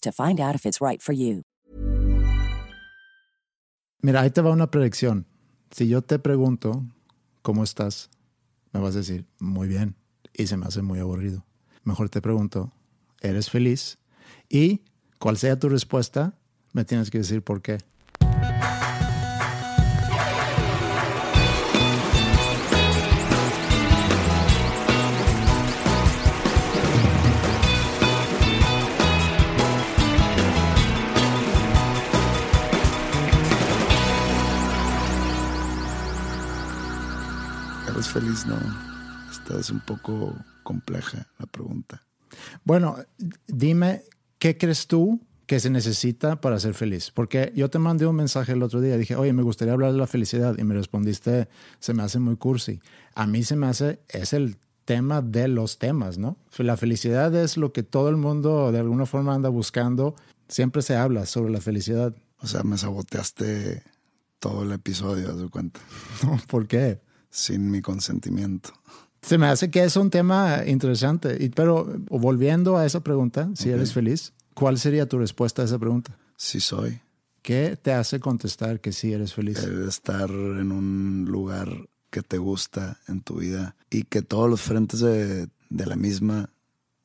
to find out if it's right for you. Mira, ahí te va una predicción. Si yo te pregunto, ¿cómo estás? Me vas a decir, muy bien. Y se me hace muy aburrido. Mejor te pregunto, ¿eres feliz? Y cual sea tu respuesta, me tienes que decir por qué. No. Esta es un poco compleja la pregunta. Bueno, dime, ¿qué crees tú que se necesita para ser feliz? Porque yo te mandé un mensaje el otro día, dije, oye, me gustaría hablar de la felicidad y me respondiste, se me hace muy cursi. A mí se me hace, es el tema de los temas, ¿no? La felicidad es lo que todo el mundo de alguna forma anda buscando. Siempre se habla sobre la felicidad. O sea, me saboteaste todo el episodio, ¿de cuenta? ¿Por qué? Sin mi consentimiento. Se me hace que es un tema interesante. Y, pero volviendo a esa pregunta, si Ok. eres feliz, ¿cuál sería tu respuesta a esa pregunta? Sí soy. ¿Qué te hace contestar que sí eres feliz? El estar en un lugar que te gusta en tu vida y que todos los frentes de, de la misma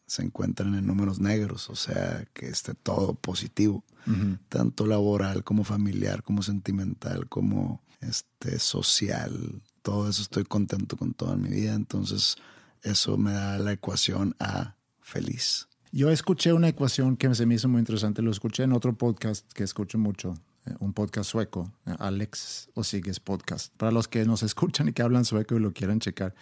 se encuentran en números negros, o sea, que esté todo positivo, Ujú. tanto laboral como familiar, como sentimental, como este social, todo eso estoy contento con toda mi vida, entonces eso me da la ecuación a feliz. Yo escuché una ecuación que se me hizo muy interesante. Lo escuché en otro podcast que escucho mucho, eh, un podcast sueco, eh, Alex Osigues Podcast. Para los que nos escuchan y que hablan sueco y lo quieran checar.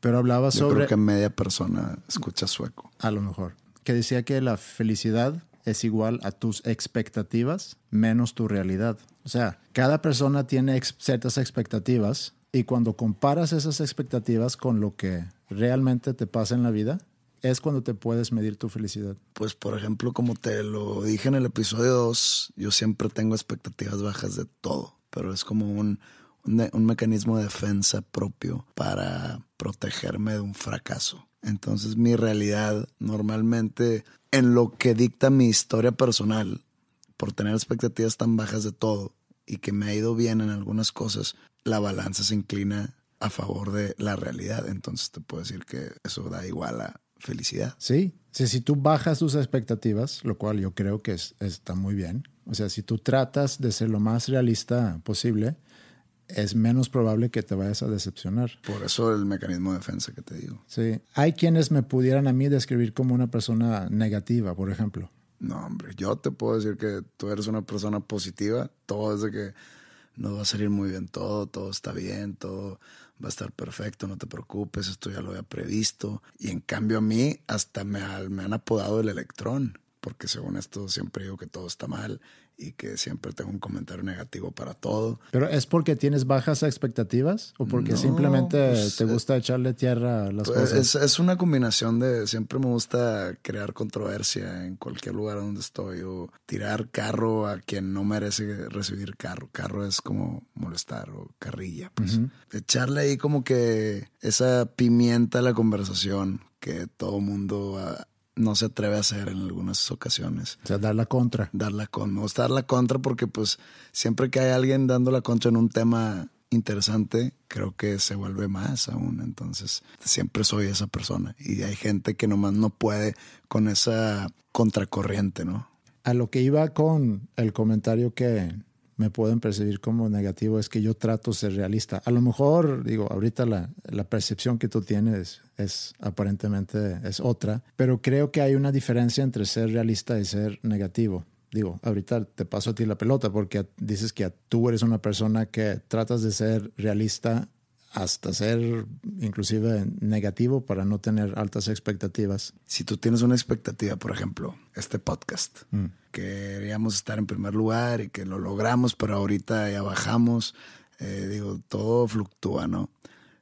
Pero hablaba Yo sobre, creo que media persona escucha sueco. a lo mejor, que decía que la felicidad es igual a tus expectativas menos tu realidad. O sea, cada persona tiene ex- ciertas expectativas y cuando comparas esas expectativas con lo que realmente te pasa en la vida, es cuando te puedes medir tu felicidad. Pues, por ejemplo, como te lo dije en el episodio 2, yo siempre tengo expectativas bajas de todo, pero es como un, un, un mecanismo de defensa propio para protegerme de un fracaso. Entonces, mi realidad normalmente, en lo que dicta mi historia personal, por tener expectativas tan bajas de todo y que me ha ido bien en algunas cosas, la balanza se inclina a favor de la realidad. Entonces, te puedo decir que eso da igual a felicidad. Sí, sí, si tú bajas tus expectativas, lo cual yo creo que es- está muy bien, o sea, si tú tratas de ser lo más realista posible, es menos probable que te vayas a decepcionar. Por eso el mecanismo de defensa que te digo. Sí, hay quienes me pudieran a mí describir como una persona negativa, por ejemplo. No, hombre, yo te puedo decir que tú eres una persona positiva. Todo es de que nos va a salir muy bien todo, todo está bien, todo va a estar perfecto, no te preocupes, esto ya lo había previsto. Y en cambio a mí hasta me, me han apodado el electrón, porque según esto siempre digo que todo está mal y que siempre tengo un comentario negativo para todo. ¿Pero es porque tienes bajas expectativas o porque No, simplemente pues, te eh, gusta echarle tierra a las Pues, cosas? es, es una combinación de siempre me gusta crear controversia en cualquier lugar donde estoy o tirar carro a quien no merece recibir carro. Carro es como molestar o carrilla. Pues echarle ahí como que esa pimienta a la conversación que todo mundo no se atreve a hacer en algunas ocasiones O sea, dar la contra. dar la con, me gusta dar la contra porque pues siempre que hay alguien dando la contra en un tema interesante, creo que se vuelve más aún. Entonces, siempre soy esa persona. Y hay gente que nomás no puede con esa contracorriente, ¿no? A lo que iba con el comentario que me pueden percibir como negativo es que yo trato ser realista. A lo mejor, digo, ahorita la, la percepción que tú tienes es aparentemente es otra, pero creo que hay una diferencia entre ser realista y ser negativo. Digo, ahorita te paso a ti la pelota porque dices que tú eres una persona que tratas de ser realista hasta ser inclusive negativo para no tener altas expectativas. Si tú tienes una expectativa, por ejemplo, este podcast, Mm. queríamos estar en primer lugar y que lo logramos, pero ahorita ya bajamos, eh, digo, todo fluctúa, ¿no?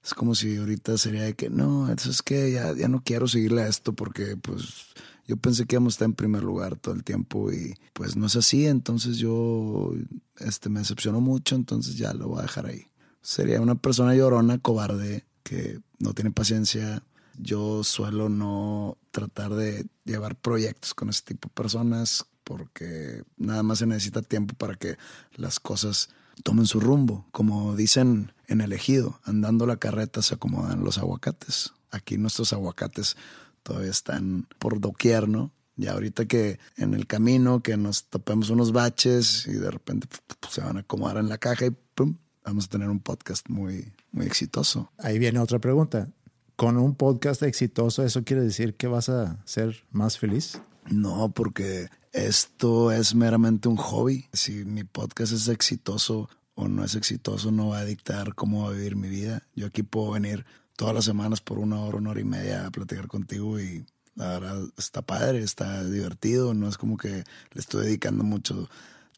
Es como si ahorita sería de que, no, eso es que ya, ya no quiero seguirle a esto porque pues yo pensé que íbamos a estar en primer lugar todo el tiempo y pues no es así, entonces yo este, me decepcionó mucho, entonces ya lo voy a dejar ahí. Sería una persona llorona, cobarde, que no tiene paciencia. Yo suelo no tratar de llevar proyectos con ese tipo de personas porque nada más se necesita tiempo para que las cosas tomen su rumbo. Como dicen en el ejido, andando la carreta se acomodan los aguacates. Aquí nuestros aguacates todavía están por doquier, ¿no? Y ahorita que en el camino, que nos topemos unos baches y de repente pues, se van a acomodar en la caja y pum, vamos a tener un podcast muy, muy exitoso. Ahí viene otra pregunta. Con un podcast exitoso, ¿eso quiere decir que vas a ser más feliz? No, porque esto es meramente un hobby. Si mi podcast es exitoso o no es exitoso, no va a dictar cómo va a vivir mi vida. Yo aquí puedo venir todas las semanas por una hora, una hora y media a platicar contigo y la verdad está padre, está divertido. No es como que le estoy dedicando mucho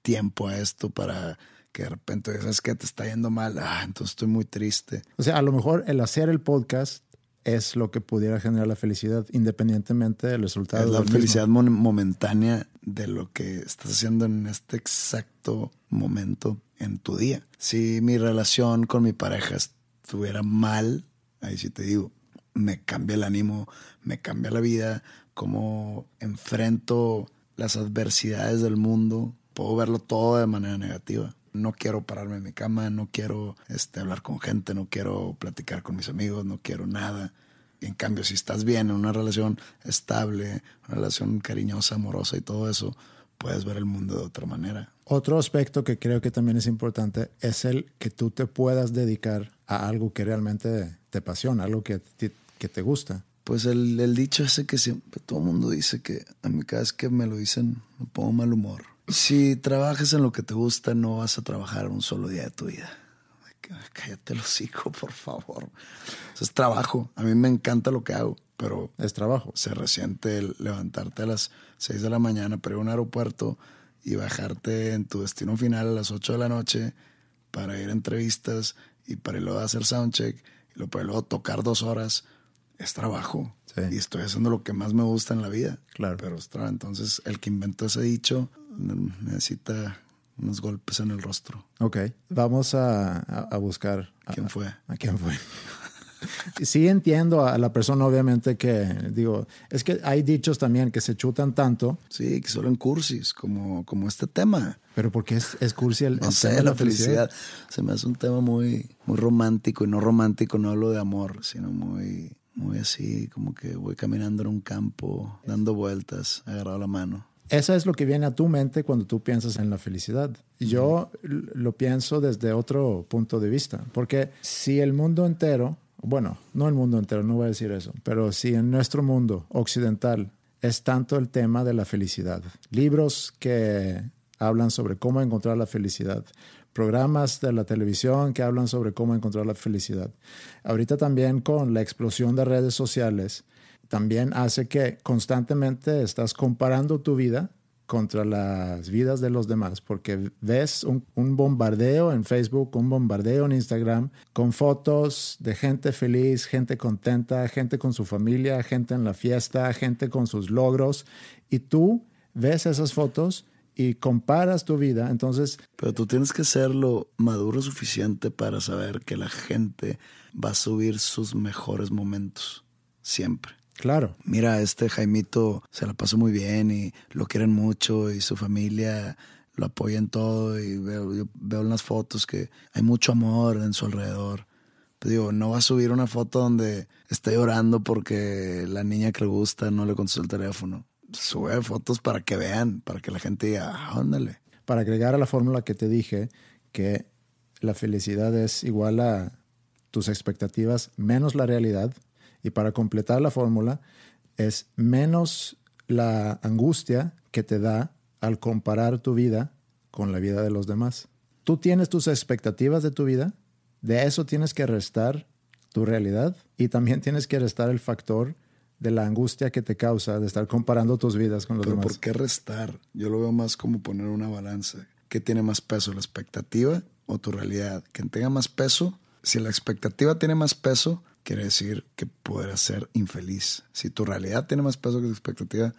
tiempo a esto para que de repente sabes que te está yendo mal. Ah, entonces estoy muy triste. O sea, a lo mejor el hacer el podcast es lo que pudiera generar la felicidad, independientemente del resultado. Es la mismo. felicidad momentánea de lo que estás haciendo en este exacto momento en tu día. Si mi relación con mi pareja estuviera mal, ahí sí te digo, me cambia el ánimo, me cambia la vida, cómo enfrento las adversidades del mundo, puedo verlo todo de manera negativa. No quiero pararme en mi cama, no quiero este, hablar con gente, no quiero platicar con mis amigos, no quiero nada. En cambio, si estás bien en una relación estable, una relación cariñosa, amorosa y todo eso, puedes ver el mundo de otra manera. Otro aspecto que creo que también es importante es el que tú te puedas dedicar a algo que realmente te apasiona, algo que, te- que te gusta. Pues el, el dicho ese que siempre todo el mundo dice que a mí cada vez que me lo dicen me pongo mal humor. Si trabajas en lo que te gusta, no vas a trabajar un solo día de tu vida. Cállate el hocico, por favor. Eso es trabajo. A mí me encanta lo que hago, pero Es trabajo. se resiente el levantarte a las 6 de la mañana para ir a un aeropuerto y bajarte en tu destino final a las 8 de la noche para ir a entrevistas y para luego hacer soundcheck y luego para luego tocar dos horas. Es trabajo. Sí. Y estoy haciendo lo que más me gusta en la vida. Claro. Pero. Entonces, el que inventó ese dicho necesita unos golpes en el rostro. Ok, vamos a, a- buscar. a- ¿Quién fue? ¿A quién fue? Sí entiendo a la persona, obviamente, que digo, es que hay dichos también que se chutan tanto, Sí, que solo en cursis, como, como este tema. pero porque es, es cursi el, No el sé, tema de la felicidad. Se me hace un tema muy, muy romántico y no romántico, no hablo de amor, sino muy, muy así, como que voy caminando en un campo, dando vueltas, agarrado la mano. Eso es lo que viene a tu mente cuando tú piensas en la felicidad. Yo lo pienso desde otro punto de vista, porque si el mundo entero, bueno, no el mundo entero, no voy a decir eso, pero si en nuestro mundo occidental es tanto el tema de la felicidad, libros que hablan sobre cómo encontrar la felicidad, programas de la televisión que hablan sobre cómo encontrar la felicidad. Ahorita también con la explosión de redes sociales, también hace que constantemente estás comparando tu vida contra las vidas de los demás, porque ves un, bombardeo en Facebook, un bombardeo en Instagram, con fotos de gente feliz, gente contenta, gente con su familia, gente en la fiesta, gente con sus logros, y tú ves esas fotos y comparas tu vida, entonces... Pero tú tienes que ser lo maduro suficiente para saber que la gente va a subir sus mejores momentos, siempre. Claro. Mira, este Jaimito se la pasó muy bien y lo quieren mucho y su familia lo apoya en todo y veo, yo veo en las fotos que hay mucho amor en su alrededor. Pero digo, no va a subir una foto donde está llorando porque la niña que le gusta no le contestó el teléfono. Sube fotos para que vean, para que la gente diga, ah, ándale. Para agregar a la fórmula que te dije, que la felicidad es igual a tus expectativas menos la realidad, y para completar la fórmula es menos la angustia que te da al comparar tu vida con la vida de los demás. Tú tienes tus expectativas de tu vida, de eso tienes que restar tu realidad y también tienes que restar el factor de la angustia que te causa de estar comparando tus vidas con los Pero demás. ¿Por qué restar? Yo lo veo más como poner una balanza. ¿Qué tiene más peso, la expectativa o tu realidad? Quien tenga más peso, si la expectativa tiene más peso, quiere decir que podrás ser infeliz. Si tu realidad tiene más peso que tu expectativa,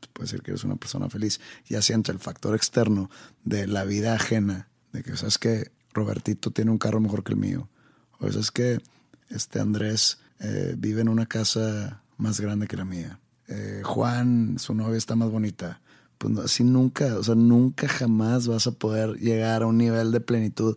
pues puede decir que eres una persona feliz. Ya sea entre el factor externo de la vida ajena, de que sabes que Robertito tiene un carro mejor que el mío, o sabes que este Andrés eh, vive en una casa más grande que la mía. Eh, Juan, su novia está más bonita. Pues así nunca, o sea, nunca jamás vas a poder llegar a un nivel de plenitud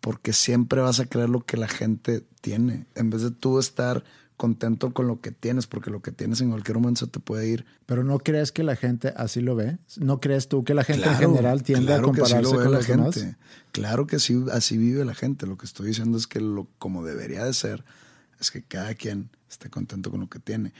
porque siempre vas a creer lo que la gente tiene, en vez de tú estar contento con lo que tienes, porque lo que tienes en cualquier momento se te puede ir. Pero ¿no crees que la gente así lo ve? ¿No crees tú que la gente claro, en general tiende claro a compararse que lo ve con la gente. demás? Claro que sí, así vive la gente. Lo que estoy diciendo es que lo como debería de ser es que cada quien esté contento con lo que tiene.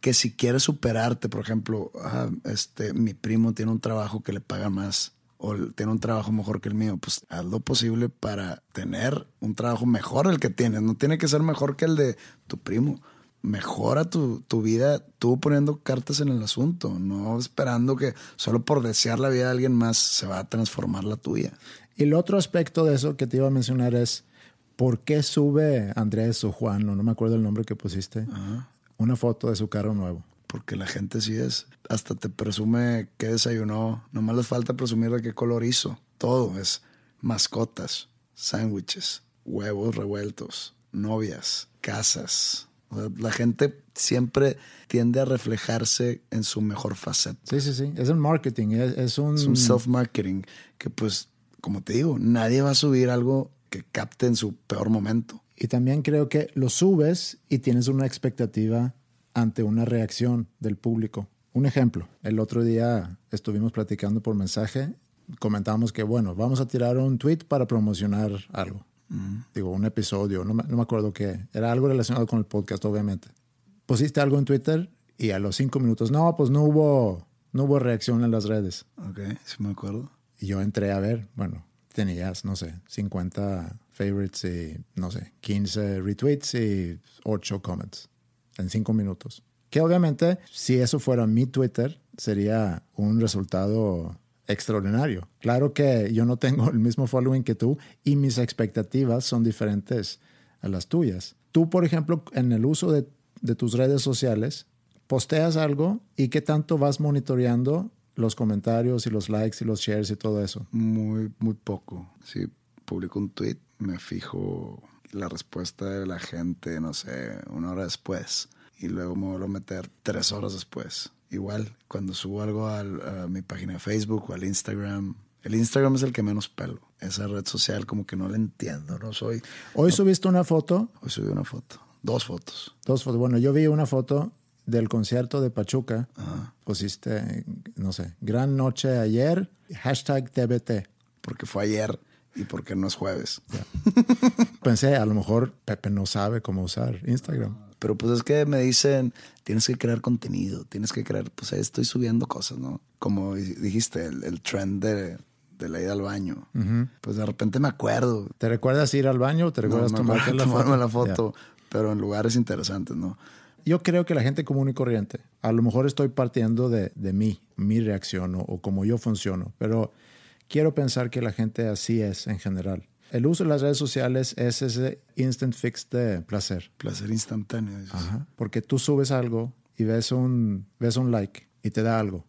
Que si quieres superarte, por ejemplo, ah, este, mi primo tiene un trabajo que le paga más o tiene un trabajo mejor que el mío, pues haz lo posible para tener un trabajo mejor el que tienes. No tiene que ser mejor que el de tu primo. Mejora tu, tu vida tú poniendo cartas en el asunto, no esperando que solo por desear la vida de alguien más se va a transformar la tuya. Y el otro aspecto de eso que te iba a mencionar es, ¿por qué sube Andrés o Juan, o no me acuerdo el nombre que pusiste, Ajá. una foto de su carro nuevo? Porque la gente sí es. Hasta te presume qué desayunó. Nomás les falta presumir de qué color hizo. Todo es mascotas, sándwiches, huevos revueltos, novias, casas. O sea, la gente siempre tiende a reflejarse en su mejor faceta. Sí, sí, sí. Es un marketing, es, es un... Es un self-marketing que pues, como te digo, nadie va a subir algo que capte en su peor momento. Y también creo que lo subes y tienes una expectativa ante una reacción del público. Un ejemplo, el otro día estuvimos platicando por mensaje, comentamos que, bueno, vamos a tirar un tweet para promocionar algo. Mm. Digo, un episodio, no me, no me acuerdo qué. Era algo relacionado con el podcast, obviamente. Pusiste algo en Twitter y a los cinco minutos, no, pues no hubo, no hubo reacción en las redes. Ok, sí me acuerdo. Y yo entré a ver, bueno, tenías, no sé, 50 favorites y, no sé, 15 retweets y 8 comments en cinco minutos. Que obviamente, si eso fuera mi Twitter, sería un resultado extraordinario. Claro que yo no tengo el mismo following que tú y mis expectativas son diferentes a las tuyas. Tú, por ejemplo, en el uso de, tus redes sociales, posteas algo y qué tanto vas monitoreando los comentarios y los likes y los shares y todo eso. Muy, muy poco. Si publico un tweet, me fijo la respuesta de la gente, no sé, una hora después. Y luego me vuelvo a meter tres horas después. Igual, cuando subo algo al, a mi página de Facebook o al Instagram. El Instagram es el que menos pelo. Esa red social como que no la entiendo, no soy... Hoy no, subiste una foto. Hoy subí una foto. Dos fotos. Dos fotos. Bueno, yo vi una foto del concierto de Pachuca. Ajá. Pusiste, no sé, gran noche ayer, hashtag TBT. Porque fue ayer y porque no es jueves. Yeah. Pensé, a lo mejor Pepe no sabe cómo usar Instagram. Pero pues es que me dicen, tienes que crear contenido, tienes que crear, pues estoy subiendo cosas, ¿no? Como dijiste, el, el trend de, de, la ida al baño. Uh -huh. Pues de repente me acuerdo. ¿Te recuerdas ir al baño o te recuerdas no, tomarte la tomarme foto? la foto, yeah. pero en lugares interesantes, ¿no? yo creo que la gente común y corriente, a lo mejor estoy partiendo de, de mí, mi reacción o, o como yo funciono, pero quiero pensar que la gente así es en general. El uso de las redes sociales es ese instant fix de placer. Placer instantáneo. Ajá. Porque tú subes algo y ves un, ves un like y te da algo.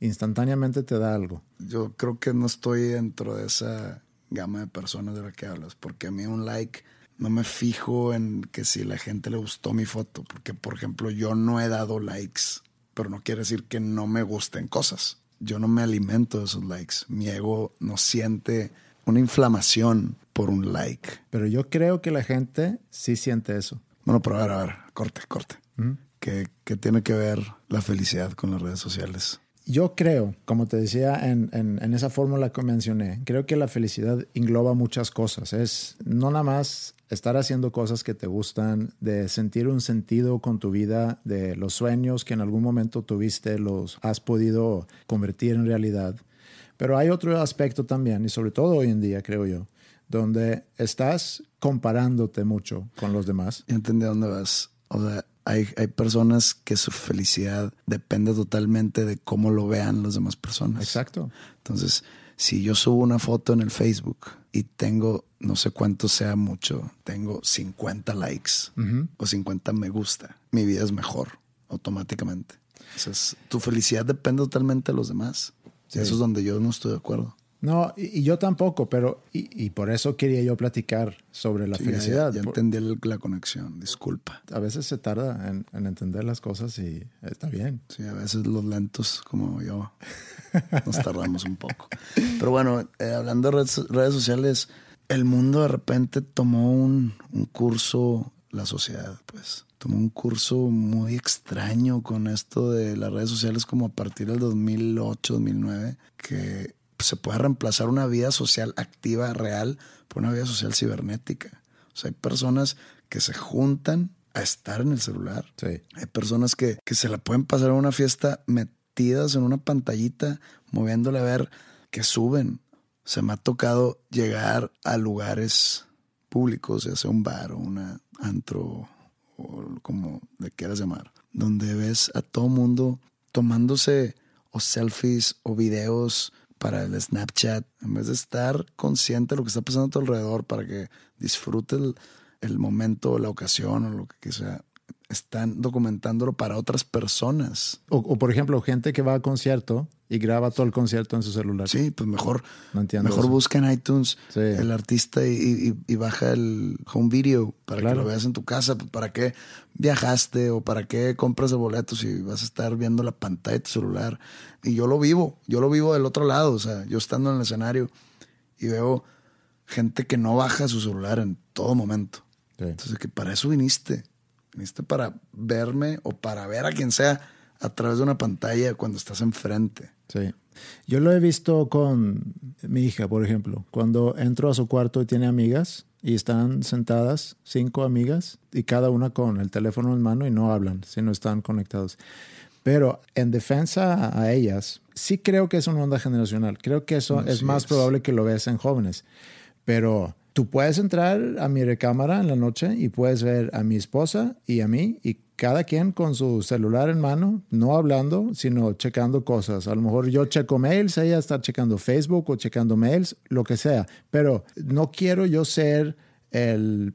Instantáneamente te da algo. Yo creo que no estoy dentro de esa gama de personas de la que hablas, porque a mí un like no me fijo en que si la gente le gustó mi foto, porque por ejemplo yo no he dado likes, pero no quiere decir que no me gusten cosas. Yo no me alimento de esos likes. Mi ego no siente una inflamación por un like. Pero yo creo que la gente sí siente eso. Bueno, pero a ver, a ver, corte, corte. ¿Qué, qué tiene que ver la felicidad con las redes sociales? Yo creo, como te decía en, en- en esa fórmula que mencioné, creo que la felicidad engloba muchas cosas. Es no nada más estar haciendo cosas que te gustan, de sentir un sentido con tu vida, de los sueños que en algún momento tuviste, los has podido convertir en realidad. Pero hay otro aspecto también, y sobre todo hoy en día, creo yo, donde estás comparándote mucho con los demás. Entendí dónde vas. O sea, hay, hay personas que su felicidad depende totalmente de cómo lo vean las demás personas. Exacto. Entonces, si yo subo una foto en el Facebook y tengo, no sé cuánto sea mucho, tengo 50 likes o 50 me gusta, mi vida es mejor automáticamente. Entonces, tu felicidad depende totalmente de los demás. Eso es donde yo no estoy de acuerdo. No, y, y yo tampoco, pero y, y por eso quería yo platicar sobre la Sí, felicidad. Ya, entendí el- la conexión, disculpa. a veces se tarda en, en entender las cosas y está bien. Sí, a veces los lentos como yo nos tardamos un poco. Pero bueno, eh, hablando de redes, redes sociales, el mundo de repente tomó un, un curso, la sociedad, pues, tomó un curso muy extraño con esto de las redes sociales como a partir del 2008, 2009, que se puede reemplazar una vida social activa, real, por una vida social cibernética. O sea, hay personas que se juntan a estar en el celular. Sí. Hay personas que, que se la pueden pasar en una fiesta en una pantallita, moviéndole a ver que suben. Se me ha tocado llegar a lugares públicos, ya sea un bar o una antro o como le quieras llamar, donde ves a todo mundo tomándose o selfies o videos para el Snapchat, en vez de estar consciente de lo que está pasando a tu alrededor para que disfrutes el, el momento, la ocasión o lo que sea, están documentándolo para otras personas. O, o, por ejemplo, gente que va a concierto y graba todo el concierto en su celular. Sí, pues mejor, No entiendo mejor eso. busca en iTunes Sí. el artista y, y- y baja el home video para Claro. que lo veas en tu casa. Pues, ¿Para qué viajaste o para qué compras el boleto si vas a estar viendo la pantalla de tu celular? Y yo lo vivo, yo lo vivo del otro lado. O sea, yo estando en el escenario y veo gente que no baja su celular en todo momento. Sí. Entonces, que para eso viniste. Viniste para verme o para ver a quien sea a través de una pantalla cuando estás enfrente. Sí. Yo lo he visto con mi hija, por ejemplo. Cuando entro a su cuarto y tiene amigas y están sentadas, cinco amigas, y cada una con el teléfono en mano y no hablan, sino están conectados. Pero en defensa a- ellas, sí creo que es una onda generacional. Creo que eso es Así más es. probable que lo veas en jóvenes. Pero tú puedes entrar a mi recámara en la noche y puedes ver a mi esposa y a mí y cada quien con su celular en mano, no hablando, sino checando cosas. A lo mejor yo checo mails, ella está checando Facebook o checando mails, lo que sea. Pero no quiero yo ser el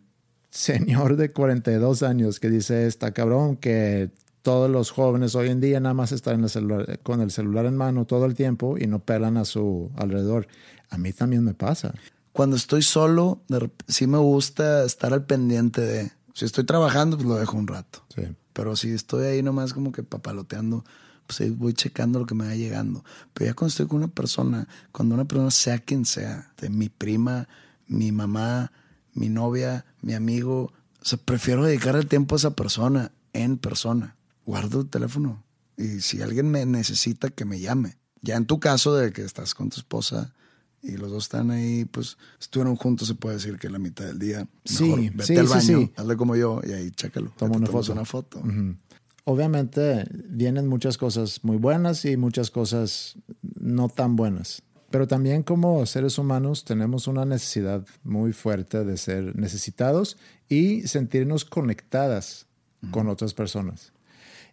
señor de 42 años que dice, está cabrón, que todos los jóvenes hoy en día nada más están en el celular- con el celular en mano todo el tiempo y no pelan a su alrededor. A mí también me pasa. Cuando estoy solo, sí me gusta estar al pendiente de. Si estoy trabajando, pues lo dejo un rato. Sí. Pero si estoy ahí nomás como que papaloteando, pues ahí voy checando lo que me va llegando. Pero ya cuando estoy con una persona, cuando una persona sea quien sea, de mi prima, mi mamá, mi novia, mi amigo, o sea, prefiero dedicar el tiempo a esa persona en persona. Guardo el teléfono. Y si alguien me necesita, que me llame. Ya en tu caso de que estás con tu esposa y los dos están ahí, pues estuvieron juntos, se puede decir que la mitad del día. Sí, Mejor vete sí, al sí, baño, sí. hazle como yo y ahí chécalo. Toma una foto. una foto. Ujú. Obviamente vienen muchas cosas muy buenas y muchas cosas no tan buenas. Pero también como seres humanos tenemos una necesidad muy fuerte de ser necesitados y sentirnos conectadas con otras personas.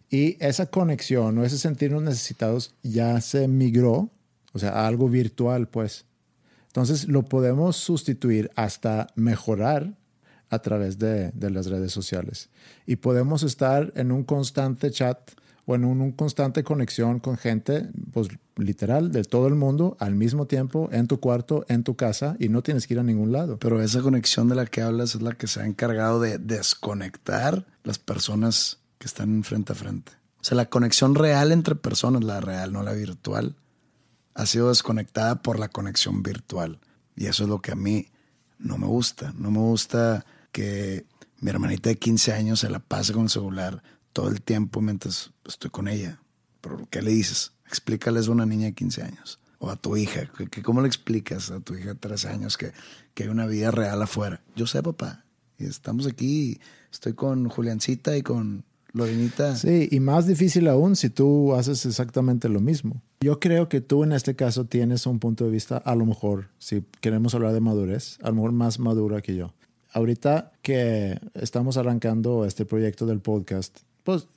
Y esa conexión o ese sentirnos necesitados ya se migró, o sea, a algo virtual, pues. Entonces lo podemos sustituir hasta mejorar a través de, de las redes sociales. Y podemos estar en un constante chat o en una un constante conexión con gente, pues literal, de todo el mundo al mismo tiempo, en tu cuarto, en tu casa, y no tienes que ir a ningún lado. Pero esa conexión de la que hablas es la que se ha encargado de desconectar las personas que están frente a frente. O sea, la conexión real entre personas, la real, no la virtual, ha sido desconectada por la conexión virtual. Y eso es lo que a mí no me gusta. No me gusta que mi hermanita de 15 años se la pase con el celular todo el tiempo mientras estoy con ella. Pero ¿qué le dices? Explícales a una niña de 15 años. O a tu hija. Que, ¿Cómo le explicas a tu hija de 13 años que, que hay una vida real afuera? Yo sé, papá. Y estamos aquí. Estoy con Juliancita y con Lorinita. Sí, y más difícil aún si tú haces exactamente lo mismo. Yo creo que tú en este caso tienes un punto de vista, a lo mejor, si queremos hablar de madurez, a lo mejor más madura que yo. Ahorita que estamos arrancando este proyecto del podcast, pues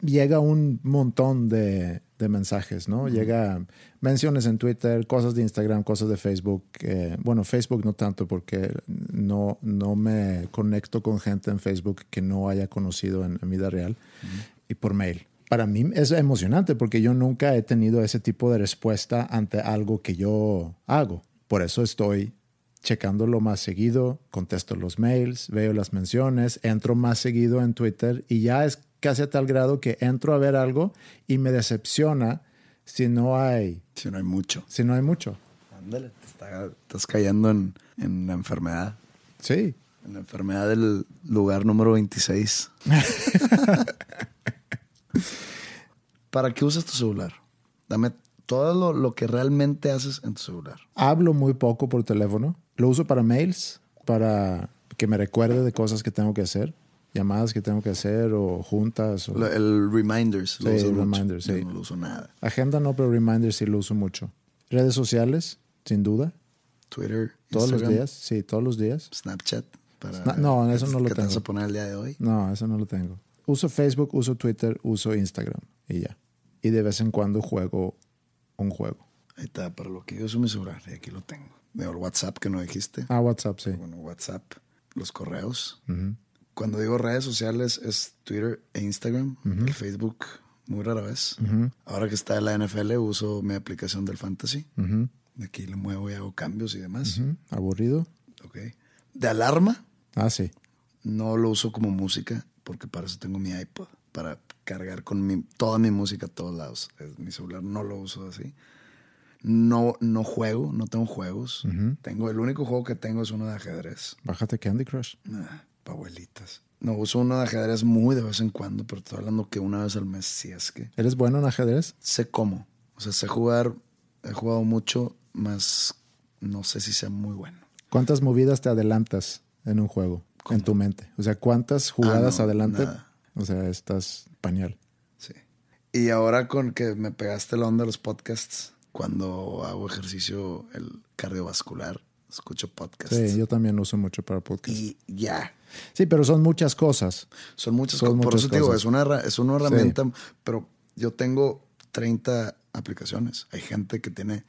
llega un montón de, de mensajes, ¿no? Llega menciones en Twitter, cosas de Instagram, cosas de Facebook. Eh, bueno, Facebook no tanto porque no, no me conecto con gente en Facebook que no haya conocido en, vida real y por mail. Para mí es emocionante porque yo nunca he tenido ese tipo de respuesta ante algo que yo hago. Por eso estoy checándolo más seguido, contesto los mails, veo las menciones, entro más seguido en Twitter y ya es casi a tal grado que entro a ver algo y me decepciona si no hay... Si no hay mucho. Si no hay mucho. Ándale, estás cayendo en, en la enfermedad. Sí. En la enfermedad del lugar número 26. ¿Para qué usas tu celular? Dame todo lo, lo, que realmente haces en tu celular. Hablo muy poco por teléfono. Lo uso para mails, para que me recuerde de cosas que tengo que hacer llamadas que tengo que hacer o juntas. O... El reminders. Lo sí, reminders, sí. no lo uso nada. Agenda no, pero reminders sí lo uso mucho. Redes sociales, sin duda. Twitter. Todos los días, sí, todos los días. Snapchat. Para no, eso no lo tengo. ¿Qué te vas a poner el día de hoy? No, eso no lo tengo. Uso Facebook, uso Twitter, uso Instagram y ya. Y de vez en cuando juego un juego. Ahí está, para lo que yo uso mi celular, y aquí lo tengo. De WhatsApp que no dijiste. Ah, WhatsApp, sí. Bueno, WhatsApp, los correos cuando digo redes sociales es Twitter e Instagram, el Facebook muy rara vez. Ahora que está en la NFL uso mi aplicación del Fantasy. De aquí le muevo y hago cambios y demás. Aburrido. Ok. De alarma. Ah, sí. No lo uso como música porque para eso tengo mi iPod. Para cargar con mi, toda mi música a todos lados. Mi celular no lo uso así. No, no juego, no tengo juegos. Tengo, el único juego que tengo es uno de ajedrez. Bájate Candy Crush. Nah abuelitas. No, uso uno de ajedrez muy de vez en cuando, pero estoy hablando que una vez al mes, si es que. ¿Eres bueno en ajedrez? Sé cómo. O sea, sé jugar, he jugado mucho, más no sé si sea muy bueno. ¿Cuántas movidas te adelantas en un juego? En tu mente. O sea, ¿cuántas jugadas ah, adelante? O sea, estás pañal. Sí. Y ahora con que me pegaste la onda de los podcasts, cuando hago ejercicio el cardiovascular, escucho podcasts. Sí, yo también uso mucho para podcasts. Y ya. Sí, pero son muchas cosas. Son muchas cosas. Por eso te digo, es una, es una herramienta, pero yo tengo 30 aplicaciones. Hay gente que tiene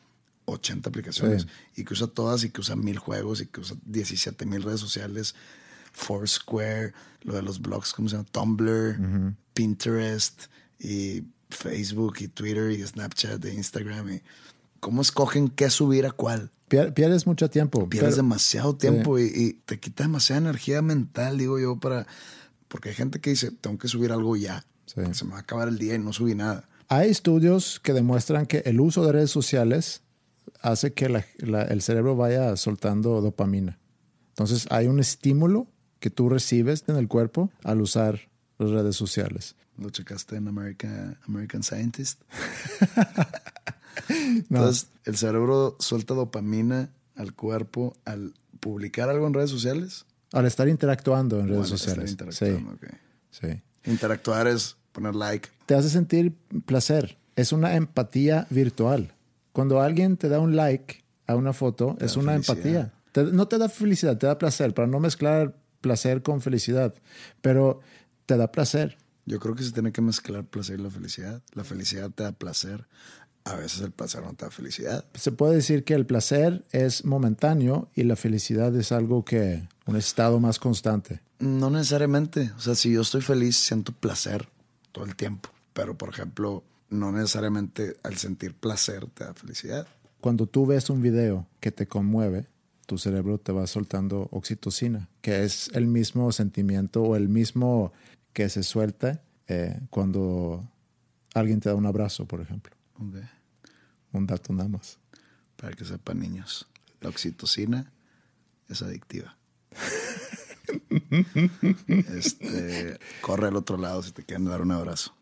80 aplicaciones y que usa todas y que usa mil juegos y que usa 17 mil redes sociales. Foursquare, lo de los blogs, ¿cómo se llama? Tumblr, Pinterest y Facebook y Twitter y Snapchat e Instagram. Y ¿Cómo escogen qué subir a cuál? Pierdes mucho tiempo. Pierdes demasiado tiempo y, te quita demasiada energía mental, digo yo, para... Porque hay gente que dice, tengo que subir algo ya. Se me va a acabar el día y no subí nada. Hay estudios que demuestran que el uso de redes sociales hace que el cerebro vaya soltando dopamina. Entonces hay un estímulo que tú recibes en el cuerpo al usar las redes sociales. ¿Lo checaste en American Scientist? Entonces, el cerebro suelta dopamina al cuerpo al publicar algo en redes sociales. Al estar interactuando en redes sociales. sí. Interactuar es poner like. Te hace sentir placer. Es una empatía virtual. Cuando alguien te da un like a una foto, es una empatía. no te da felicidad, te da placer, para no mezclar placer con felicidad. Pero te da placer. Yo creo que se tiene que mezclar placer y la felicidad. La felicidad te da placer. A veces el placer no te da felicidad. Se puede decir que el placer es momentáneo y la felicidad es algo que, un estado más constante. No necesariamente. O sea, si yo estoy feliz, siento placer todo el tiempo. Pero, por ejemplo, no necesariamente al sentir placer te da felicidad. Cuando tú ves un video que te conmueve, tu cerebro te va soltando oxitocina, que es el mismo sentimiento o el mismo que se suelta eh, cuando alguien te da un abrazo, por ejemplo. Un dato nada más. Para que sepan, niños, la oxitocina es adictiva. este, corre al otro lado si te quieren dar un abrazo.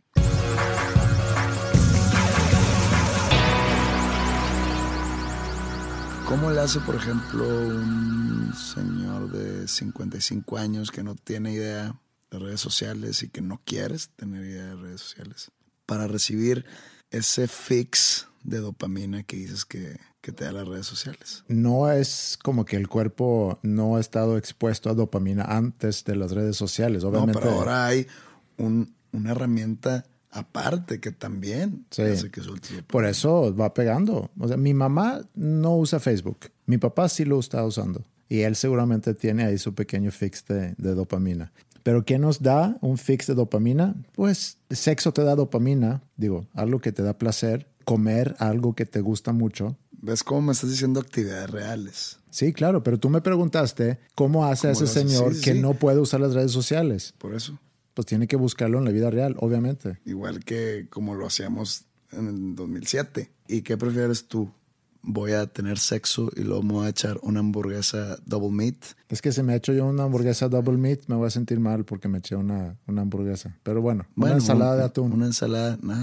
¿Cómo le hace, por ejemplo, un señor de 55 años que no tiene idea de redes sociales y que no quieres tener idea de redes sociales para recibir ese fix de dopamina que dices que, que te da las redes sociales? No es como que el cuerpo no ha estado expuesto a dopamina antes de las redes sociales, obviamente. No, pero ahora hay un- una herramienta aparte que también Sí. hace que dopamina. Por eso va pegando. O sea, mi mamá no usa Facebook. Mi papá sí lo está usando. Y él seguramente tiene ahí su pequeño fix de, de dopamina. Pero ¿qué nos da un fix de dopamina? Pues sexo te da dopamina, digo, algo que te da placer, comer algo que te gusta mucho. ¿Ves cómo me estás diciendo actividades reales? Sí, claro, pero tú me preguntaste cómo hace a ¿Cómo ese señor sí, que sí. no puede usar las redes sociales. Por eso. Pues tiene que buscarlo en la vida real, obviamente. Igual que como lo hacíamos en el 2007. ¿Y qué prefieres tú? Voy a tener sexo y luego me voy a echar una hamburguesa double meat. Es que si me echo yo una hamburguesa double meat, me voy a sentir mal porque me eché una, una hamburguesa. Pero bueno, Bueno, una ensalada de atún. Una ensalada, no.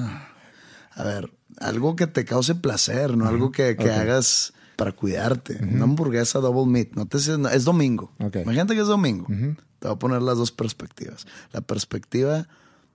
A ver, algo que te cause placer, no algo que, que hagas para cuidarte. Una hamburguesa double meat. No te es domingo. Ok. Imagínate que es domingo. Te voy a poner las dos perspectivas. La perspectiva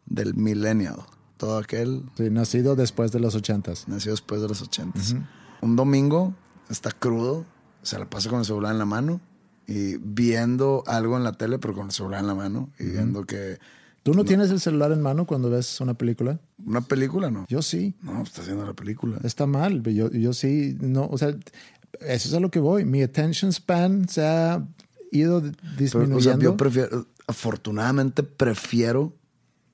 del millennial. Todo aquel Sí, nacido después de los ochentas. nació después de los ochentas. Un domingo está crudo, se la pasa con el celular en la mano y viendo algo en la tele, pero con el celular en la mano y viendo que ¿Tú no, tienes el celular en mano cuando ves una película? una película, ¿no? Yo sí. No, está haciendo la película. Está mal. Yo, yo sí, no, o sea, eso es a lo que voy. Mi attention span se ha ido Pero, disminuyendo. o sea, yo prefiero, afortunadamente prefiero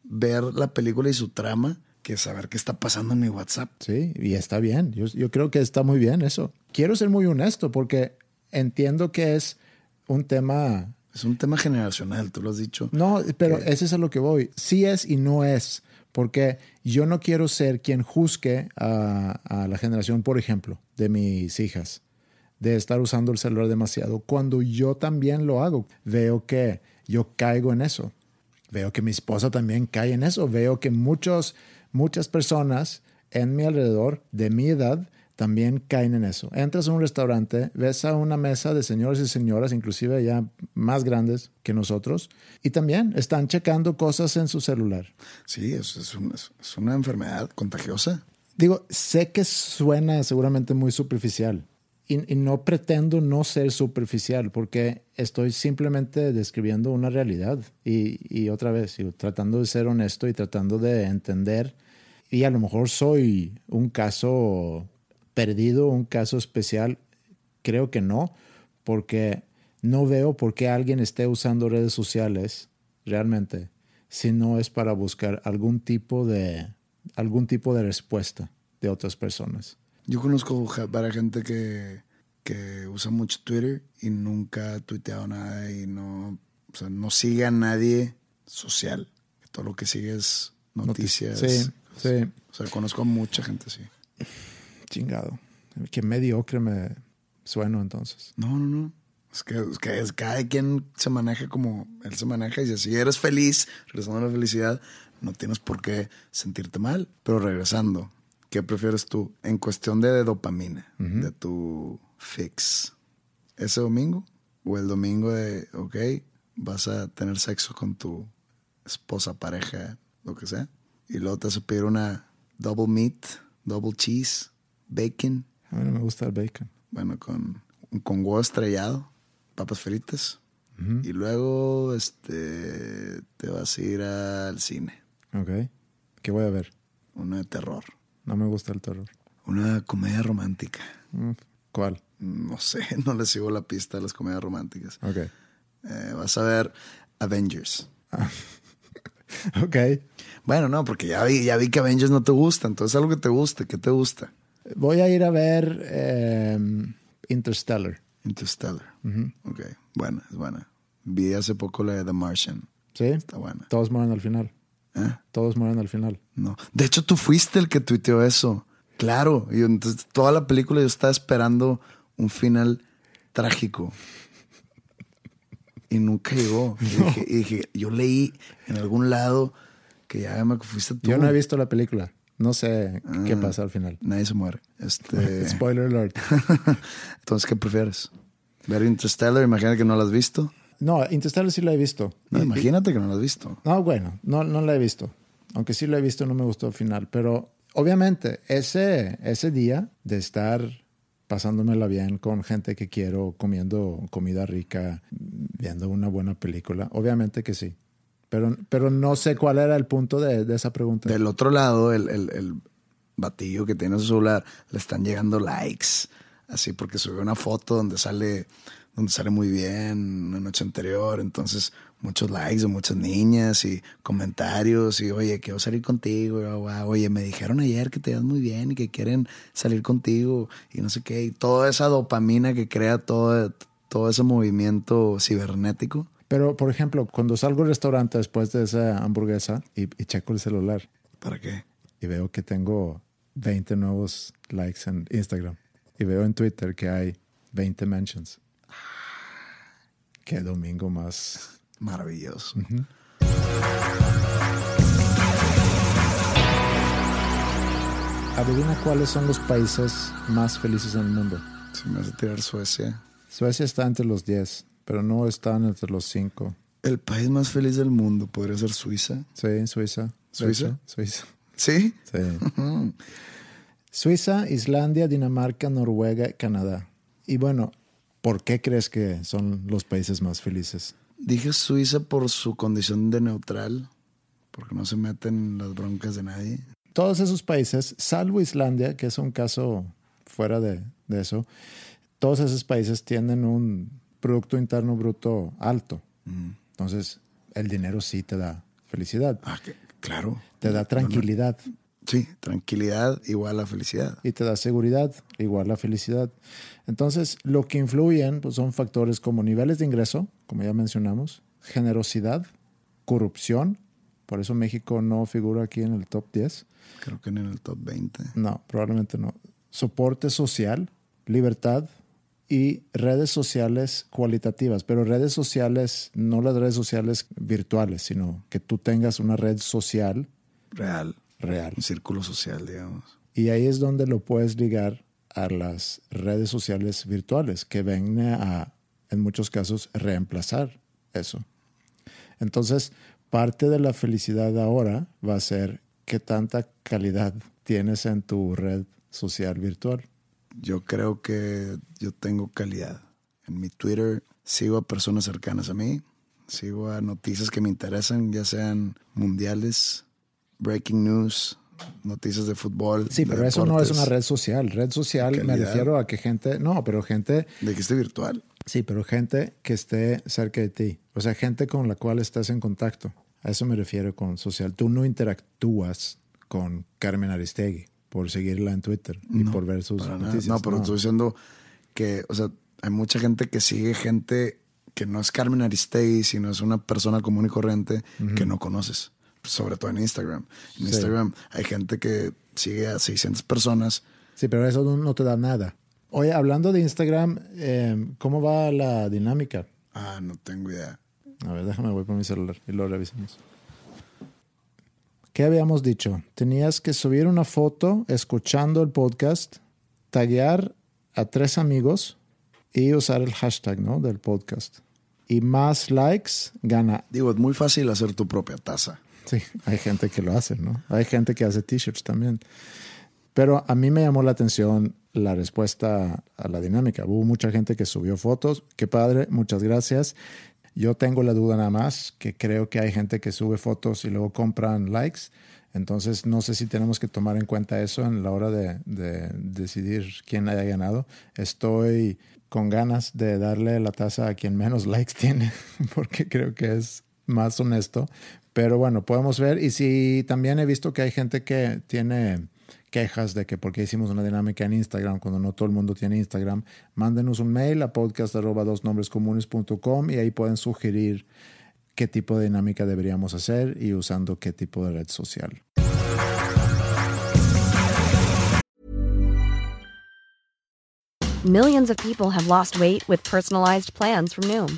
ver la película y su trama que saber qué está pasando en mi WhatsApp. Sí, y está bien. Yo, yo creo que está muy bien eso. Quiero ser muy honesto porque entiendo que es un tema Es un tema generacional, tú lo has dicho. No, pero que- ese es a lo que voy. Sí es y no es, porque yo no quiero ser quien juzgue a, a la generación, por ejemplo, de mis hijas, de estar usando el celular demasiado, cuando yo también lo hago. Veo que yo caigo en eso. Veo que mi esposa también cae en eso. Veo que muchos, muchas personas en mi alrededor, de mi edad, también caen en eso. Entras a un restaurante, ves a una mesa de señores y señoras, inclusive ya más grandes que nosotros, y también están checando cosas en su celular. Sí, es, es un- es- es una enfermedad contagiosa. Digo, sé que suena seguramente muy superficial y, no pretendo no ser superficial porque estoy simplemente describiendo una realidad y, y otra vez, digo, tratando de ser honesto y tratando de entender y a lo mejor soy un caso perdido, un caso especial, creo que no, porque no veo por qué alguien esté usando redes sociales realmente si no es para buscar algún tipo de algún tipo de respuesta de otras personas. Yo conozco varias gente que, que usa mucho Twitter y nunca ha tuiteado nada y no, o sea, no sigue a nadie social. Todo lo que sigue es noticias. Sí, sí, O sea, conozco a mucha gente así. chingado. Qué mediocre me sueno entonces. No, no, no. Es que, es que es- cada quien se maneja como él se maneja y si eres feliz, regresando a la felicidad, no tienes por qué sentirte mal. Pero regresando, ¿qué prefieres tú en cuestión de dopamina, de tu fix? ¿Ese domingo? ¿O el domingo de, ok, vas a tener sexo con tu esposa, pareja, lo que sea? Y luego te vas a pedir una double meat, double cheese, bacon, A mí no me gusta el bacon. bueno, con, con huevo estrellado, papas fritas, Y luego este, te vas a ir al cine. Ok. ¿Qué voy a ver? Una de terror. No me gusta el terror. Una comedia romántica. Mm, ¿Cuál? No sé, no le sigo la pista a las comedias románticas. Ok. Eh, vas a ver Avengers. Ok. Bueno, no, porque ya vi, ya vi que Avengers no te gusta. Entonces algo que te guste. ¿Qué te gusta? Voy a ir a ver em, Interstellar. Interstellar. Ok, buena, es buena. Vi hace poco la de The Martian. ¿Sí? Está buena. Todos mueren al final. ¿Eh? Todos mueren al final. No. De hecho, tú fuiste el que tuiteó eso. Claro. Y entonces toda la película yo estaba esperando un final trágico. Y nunca llegó. Y, dije, y dije, yo leí en algún lado que ya me fuiste tú. Yo no he visto la película. No sé qué Ah. pasa al final. Nadie se muere. Este... Spoiler alert. entonces, ¿qué prefieres? ¿Ver Interstellar? Imagina que no la has visto. No, Interstellar sí la he visto. No, imagínate que no la has visto. No, bueno, no, no la he visto. Aunque sí la he visto, no me gustó el final. Pero obviamente, ese, ese día de estar pasándomela bien con gente que quiero, comiendo comida rica, viendo una buena película, obviamente que sí. Pero, pero no sé cuál era el punto de, de esa pregunta. Del otro lado, el, el, el batillo que tiene su celular, le están llegando likes. Así porque subió una foto donde sale, donde sale muy bien una noche anterior. Entonces, muchos likes de muchas niñas y comentarios. Y oye, quiero salir contigo. ah, Oye, me dijeron ayer que te vas muy bien y que quieren salir contigo. Y no sé qué. Y toda esa dopamina que crea todo, todo ese movimiento cibernético. Pero, por ejemplo, cuando salgo al restaurante después de esa hamburguesa y, y checo el celular ¿Para qué? y veo que tengo 20 nuevos likes en Instagram y veo en Twitter que hay 20 mentions. Qué domingo más. Maravilloso. Adivina cuáles son los países más felices en el mundo. Se me hace tirar Suecia. Suecia está entre los 10, pero no están entre los 5. El país más feliz del mundo podría ser Suiza. Sí, Suiza. ¿Suiza? Suiza. ¿Sí? Sí. Suiza, Islandia, Dinamarca, Noruega, Canadá. Y bueno, ¿por qué crees que son los países más felices? Dije Suiza por su condición de neutral, porque no se meten en las broncas de nadie. Todos esos países, salvo Islandia, que es un caso fuera de, de eso, todos esos países tienen un Producto Interno Bruto alto. Entonces, el dinero sí te da felicidad, Ah, que- claro. te da tranquilidad Sí, tranquilidad igual a felicidad. y te da seguridad, igual a felicidad. Entonces, lo que influyen pues, son factores como niveles de ingreso, como ya mencionamos, generosidad, corrupción, por eso México no figura aquí en el top 10. Creo que en el top 20. No, probablemente no. Soporte social, libertad y redes sociales cualitativas, pero redes sociales, no las redes sociales virtuales, sino que tú tengas una red social Real. Real. Un círculo social, digamos. Y ahí es donde lo puedes ligar a las redes sociales virtuales, que ven a, en muchos casos, reemplazar eso. Entonces, parte de la felicidad ahora va a ser qué tanta calidad tienes en tu red social virtual. Yo creo que yo tengo calidad. En mi Twitter sigo a personas cercanas a mí, sigo a noticias que me interesan, ya sean mundiales, breaking news, noticias de fútbol. Sí, de pero eso no es una red social. Red social me refiero a que gente, no, pero gente, De que esté virtual. sí, pero gente que esté cerca de ti. O sea, gente con la cual estás en contacto. A eso me refiero con social. Tú no interactúas con Carmen Aristegui por seguirla en Twitter y por ver sus noticias. No, pero estoy diciendo que, o sea, hay mucha gente que sigue gente que no es Carmen Aristegui, sino es una persona común y corriente que no conoces. Sobre todo en Instagram. En Sí. Instagram hay gente que sigue a 600 personas. Sí, pero eso no, te da nada. Oye, hablando de Instagram, eh, ¿cómo va la dinámica? Ah, no tengo idea. A ver, déjame, voy por mi celular y lo revisamos. ¿Qué habíamos dicho? Tenías que subir una foto escuchando el podcast, taguear a tres amigos y usar el hashtag ¿no? del podcast. Y más likes gana. Digo, es muy fácil hacer tu propia taza. Sí, hay gente que lo hace, ¿no? Hay gente que hace t-shirts también. Pero a mí me llamó la atención la respuesta a la dinámica. Hubo mucha gente que subió fotos. Qué padre, muchas gracias. Yo tengo la duda nada más, que creo que hay gente que sube fotos y luego compran likes. Entonces, no sé si tenemos que tomar en cuenta eso en la hora de, de decidir quién haya ganado. Estoy con ganas de darle la taza a quien menos likes tiene, porque creo que es más honesto. Pero bueno, podemos ver. Y si también he visto que hay gente que tiene quejas de que porque hicimos una dinámica en Instagram cuando no todo el mundo tiene Instagram, mándenos un mail a podcast y ahí pueden sugerir qué tipo de dinámica deberíamos hacer y usando qué tipo de red social. Millions of people have lost weight with personalized plans from Noom,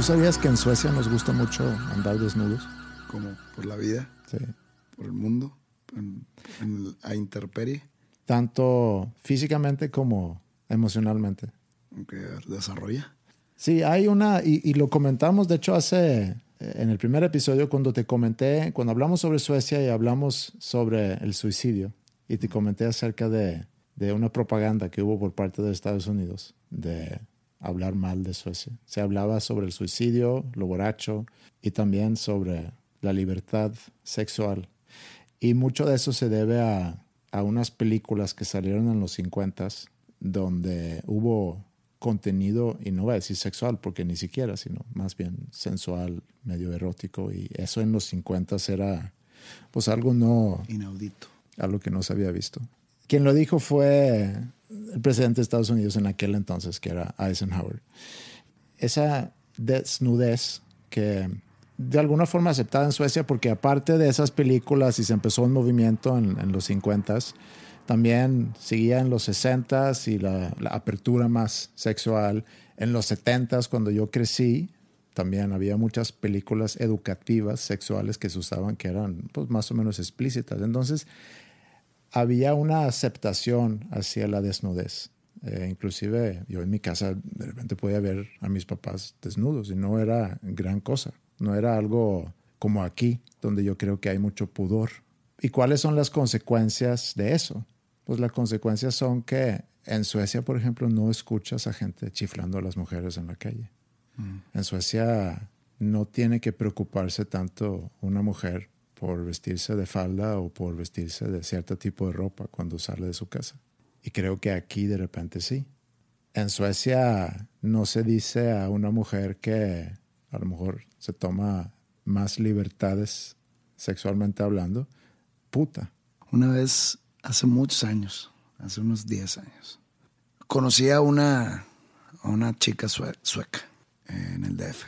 ¿Tú sabías que en Suecia nos gusta mucho andar desnudos? Como por la vida, Sí. por el mundo, en, en- a interperie, Tanto físicamente como emocionalmente. que desarrolla. Sí, hay una, y, y lo comentamos, de hecho, hace, eh, en el primer episodio, cuando te comenté, cuando hablamos sobre Suecia y hablamos sobre el suicidio, y te comenté acerca de, de una propaganda que hubo por parte de Estados Unidos de hablar mal de Suecia. Se hablaba sobre el suicidio, lo borracho, y también sobre la libertad sexual. Y mucho de eso se debe a, a unas películas que salieron en los 50 donde hubo contenido, y no voy a decir sexual porque ni siquiera, sino más bien sensual, medio erótico. Y eso en los 50 era pues algo no, Inaudito. algo que no se había visto. Quien lo dijo fue el presidente de Estados Unidos en aquel entonces, que era Eisenhower. Esa desnudez que de alguna forma aceptada en Suecia, porque aparte de esas películas y se empezó un movimiento en, los 50 también seguía en los 60 y la, apertura más sexual. En los 70 cuando yo crecí, también había muchas películas educativas sexuales que se usaban que eran pues, más o menos explícitas. Entonces, había una aceptación hacia la desnudez. Eh, inclusive yo en mi casa de repente podía ver a mis papás desnudos y no era gran cosa, no era algo como aquí, donde yo creo que hay mucho pudor. ¿Y cuáles son las consecuencias de eso? Pues las consecuencias son que en Suecia, por ejemplo, no escuchas a gente chiflando a las mujeres en la calle. En Suecia no tiene que preocuparse tanto una mujer por vestirse de falda o por vestirse de cierto tipo de ropa cuando sale de su casa. Y creo que aquí de repente sí. En Suecia no se dice a una mujer que a lo mejor se toma más libertades sexualmente hablando, puta. Una vez, hace muchos años, hace unos 10 años, conocí a una, una chica sue- sueca eh, en el DF.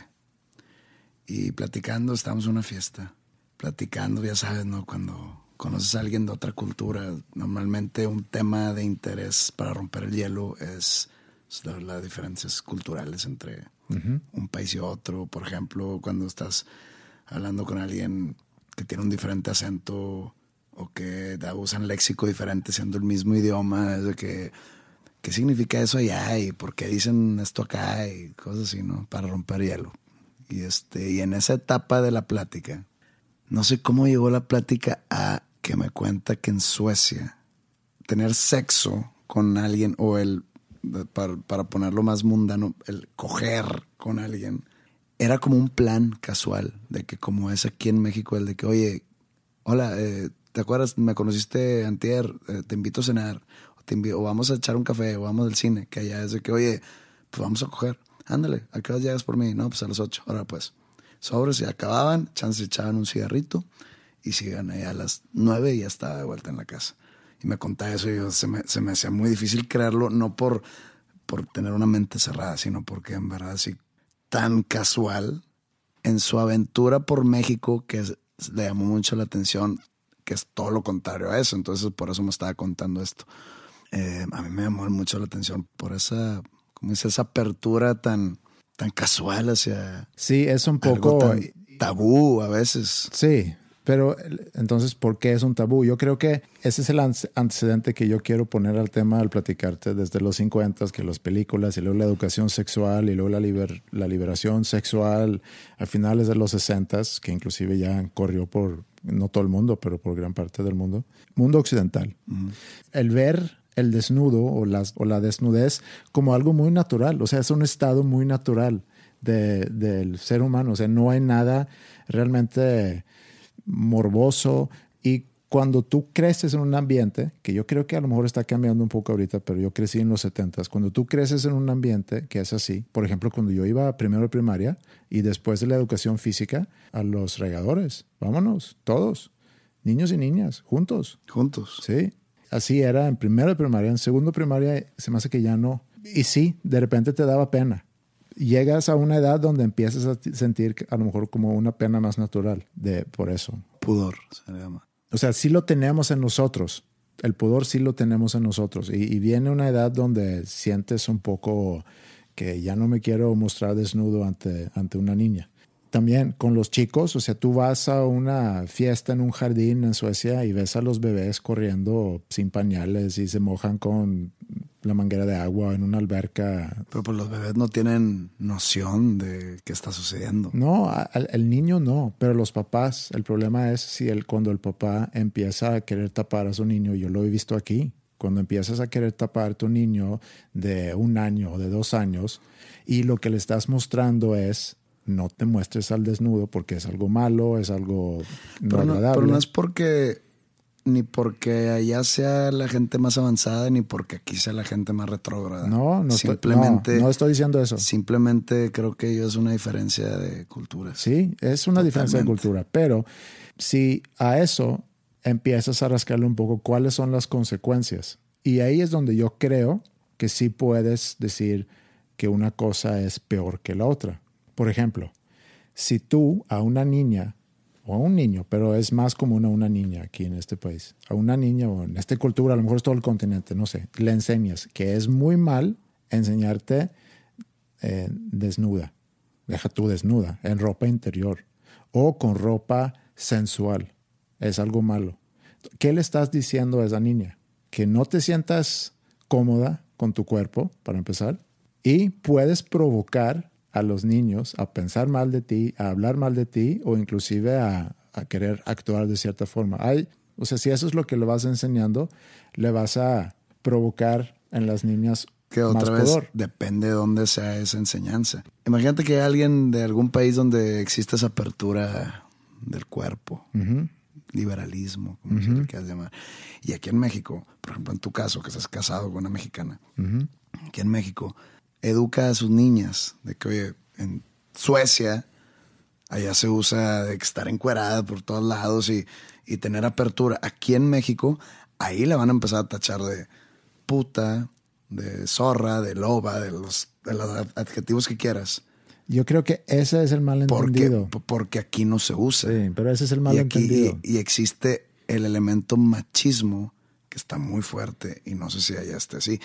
Y platicando, estábamos en una fiesta, platicando, ya sabes, ¿no? Cuando conoces a alguien de otra cultura, normalmente un tema de interés para romper el hielo es es la- las diferencias culturales entre un país y otro. Por ejemplo, cuando estás hablando con alguien que tiene un diferente acento o que usan léxico diferente siendo el mismo idioma, es de que, ¿qué significa eso allá? ¿Y por qué dicen esto acá? Y cosas así, ¿no? Para romper hielo. Y, este, y en esa etapa de la plática, no sé cómo llegó la plática a que me cuenta que en Suecia tener sexo con alguien o el, para, para ponerlo más mundano, el coger con alguien, era como un plan casual, de que como es aquí en México, el de que, oye, hola, eh, ¿te acuerdas? Me conociste antier, eh, te invito a cenar, o, te invi- o vamos a echar un café, o vamos al cine, que allá es de que, oye, pues vamos a coger. ándale, ¿a qué hora llegas por mí? No, pues a las 8, ahora pues. Sobres y acababan, chance echaban un cigarrito y sigan ahí a las 9 y ya estaba de vuelta en la casa. Y me contaba eso y yo, se, me, se me hacía muy difícil creerlo, no por, por tener una mente cerrada, sino porque en verdad así tan casual en su aventura por México que le llamó mucho la atención, que es todo lo contrario a eso. Entonces por eso me estaba contando esto. Eh, a mí me llamó mucho la atención por esa, como dice, esa apertura tan, tan casual hacia Sí, es un poco... tan tabú a veces. Sí, pero entonces, ¿por qué es un tabú? Yo creo que ese es el ante- antecedente que yo quiero poner al tema al platicarte desde los 50, que las películas y luego la educación sexual y luego la, liber- la liberación sexual a finales de los 60, que inclusive ya corrió por, no todo el mundo, pero por gran parte del mundo, mundo occidental. El ver el desnudo o, las, o la desnudez como algo muy natural, o sea, es un estado muy natural de- del ser humano, o sea, no hay nada realmente morboso y cuando tú creces en un ambiente, que yo creo que a lo mejor está cambiando un poco ahorita, pero yo crecí en los 70s, cuando tú creces en un ambiente que es así, por ejemplo, cuando yo iba primero de primaria y después de la educación física, a los regadores, vámonos, todos, niños y niñas, juntos. Juntos. Sí, así era en primero de primaria, en segundo de primaria se me hace que ya no. Y sí, de repente te daba pena. Llegas a una edad donde empiezas a sentir a lo mejor como una pena más natural de por eso. Pudor se le llama. O sea, sí lo tenemos en nosotros. El pudor sí lo tenemos en nosotros. Y, y viene una edad donde sientes un poco que ya no me quiero mostrar desnudo ante, ante una niña. También con los chicos, o sea, tú vas a una fiesta en un jardín en Suecia y ves a los bebés corriendo sin pañales y se mojan con la manguera de agua en una alberca. Pero pues los bebés no tienen noción de qué está sucediendo. No, al- el niño no, pero los papás, el problema es si el, cuando el papá empieza a querer tapar a su niño, yo lo he visto aquí, cuando empiezas a querer tapar a tu niño de un año o de dos años y lo que le estás mostrando es no te muestres al desnudo porque es algo malo, es algo no Pero no, agradable. pero no es porque ni porque allá sea la gente más avanzada ni porque aquí sea la gente más retrógrada. No, no estoy- simplemente no, no estoy diciendo eso. Simplemente creo que ello es una diferencia de culturas. Sí, es una diferencia de cultura, pero si a eso empiezas a rascarle un poco cuáles son las consecuencias, y ahí es donde yo creo que sí puedes decir que una cosa es peor que la otra. Por ejemplo, si tú a una niña o a un niño, pero es más común a una niña aquí en este país, a una niña o en esta cultura, a lo mejor es todo el continente, no sé, le enseñas que es muy mal enseñarte eh, desnuda, deja tú desnuda, en ropa interior o con ropa sensual, es algo malo. ¿Qué le estás diciendo a esa niña? Que no te sientas cómoda con tu cuerpo, para empezar, y puedes provocar a los niños a pensar mal de ti, a hablar mal de ti o inclusive a, a querer actuar de cierta forma. Hay, o sea, si eso es lo que le vas enseñando, le vas a provocar en las niñas Que más otra vez pudor. depende de dónde sea esa enseñanza. Imagínate que hay alguien de algún país donde existe esa apertura del cuerpo, liberalismo, como se le quieras llamar. Y aquí en México, por ejemplo, en tu caso, que estás casado con una mexicana, aquí en México, educa a sus niñas de que, oye, en Suecia, allá se usa de estar encuerada por todos lados y, y tener apertura. Aquí en México, ahí la van a empezar a tachar de puta, de zorra, de loba, de los, de los adjetivos que quieras. Yo creo que ese es el Porque, malentendido. porque aquí no se usa. Sí, pero ese es el y, aquí, malentendido. y, y existe el elemento machismo que está muy fuerte y no sé si allá esté así.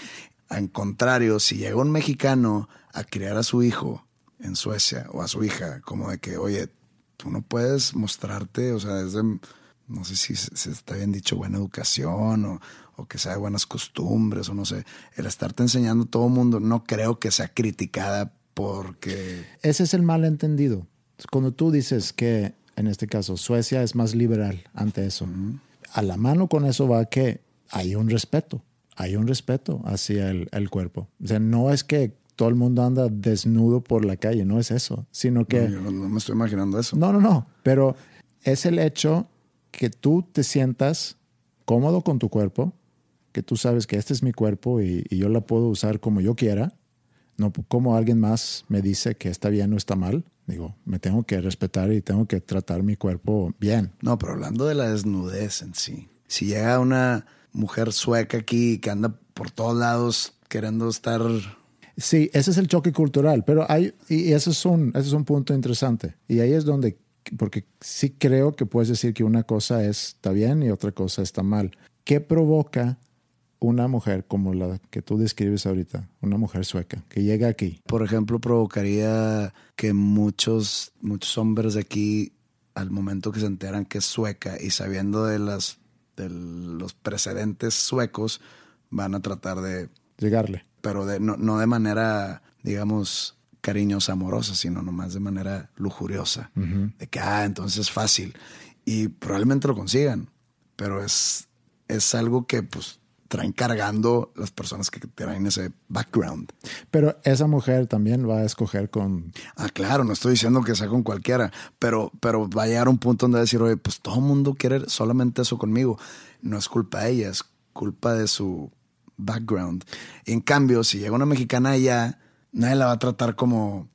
En contrario, si llega un mexicano a criar a su hijo en Suecia o a su hija, como de que, oye, tú no puedes mostrarte, o sea, desde, no sé si, se- está bien dicho, buena educación o, o que sea de buenas costumbres o no sé, el estarte enseñando a todo mundo, no creo que sea criticada porque Ese es el malentendido. Cuando tú dices que, en este caso, Suecia es más liberal ante eso, a la mano con eso va que hay un respeto, hay un respeto hacia el, el cuerpo. O sea, no es que todo el mundo anda desnudo por la calle, no es eso, sino que... no, yo no, no me estoy imaginando eso. No, no, no, pero es el hecho que tú te sientas cómodo con tu cuerpo, que tú sabes que este es mi cuerpo y, y yo la puedo usar como yo quiera, No como alguien más me dice que está bien o está mal. Digo, me tengo que respetar y tengo que tratar mi cuerpo bien. No, pero hablando de la desnudez en sí. Si llega una mujer sueca aquí que anda por todos lados queriendo estar... Sí, ese es el choque cultural, pero hay, y ese es un, ese es un punto interesante. Y ahí es donde, porque sí creo que puedes decir que una cosa está bien y otra cosa está mal. ¿Qué provoca una mujer como la que tú describes ahorita, una mujer sueca, que llega aquí? Por ejemplo, provocaría que muchos, muchos hombres de aquí, al momento que se enteran que es sueca y sabiendo de, las, de los precedentes suecos, van a tratar de... Llegarle. Pero de, no, no de manera, digamos, cariñosa, amorosa, sino nomás de manera lujuriosa. De que, ah, entonces es fácil. Y probablemente lo consigan, pero es, es algo que pues traen cargando las personas que traen ese background. Pero esa mujer también va a escoger con... Ah, claro, no estoy diciendo que sea con cualquiera, pero, pero va a llegar un punto donde va a decir, oye, pues todo el mundo quiere solamente eso conmigo. No es culpa de ella, es culpa de su background. en cambio, si llega una mexicana allá, nadie la va a tratar como,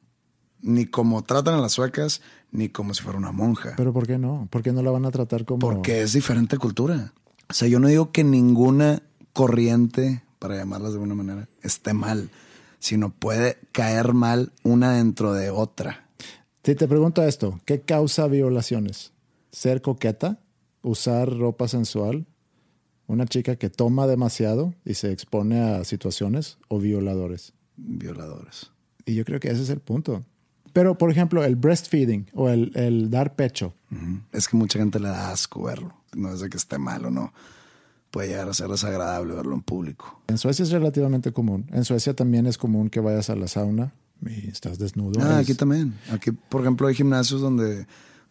ni como tratan a las suecas, ni como si fuera una monja. Pero ¿por qué no? ¿Por qué no la van a tratar como...? Porque es diferente cultura. O sea, yo no digo que ninguna corriente, para llamarlas de alguna manera, esté mal, sino puede caer mal una dentro de otra. Si te pregunto esto, ¿qué causa violaciones? ¿Ser coqueta? ¿Usar ropa sensual? ¿Una chica que toma demasiado y se expone a situaciones o violadores? Violadores. Y yo creo que ese es el punto. Pero, por ejemplo, el breastfeeding o el, el dar pecho. Es que mucha gente le da asco verlo. No es de que esté mal o no. Puede llegar a ser desagradable verlo en público. En Suecia es relativamente común. En Suecia también es común que vayas a la sauna y estás desnudo. Ah, aquí también. Aquí, por ejemplo, hay gimnasios donde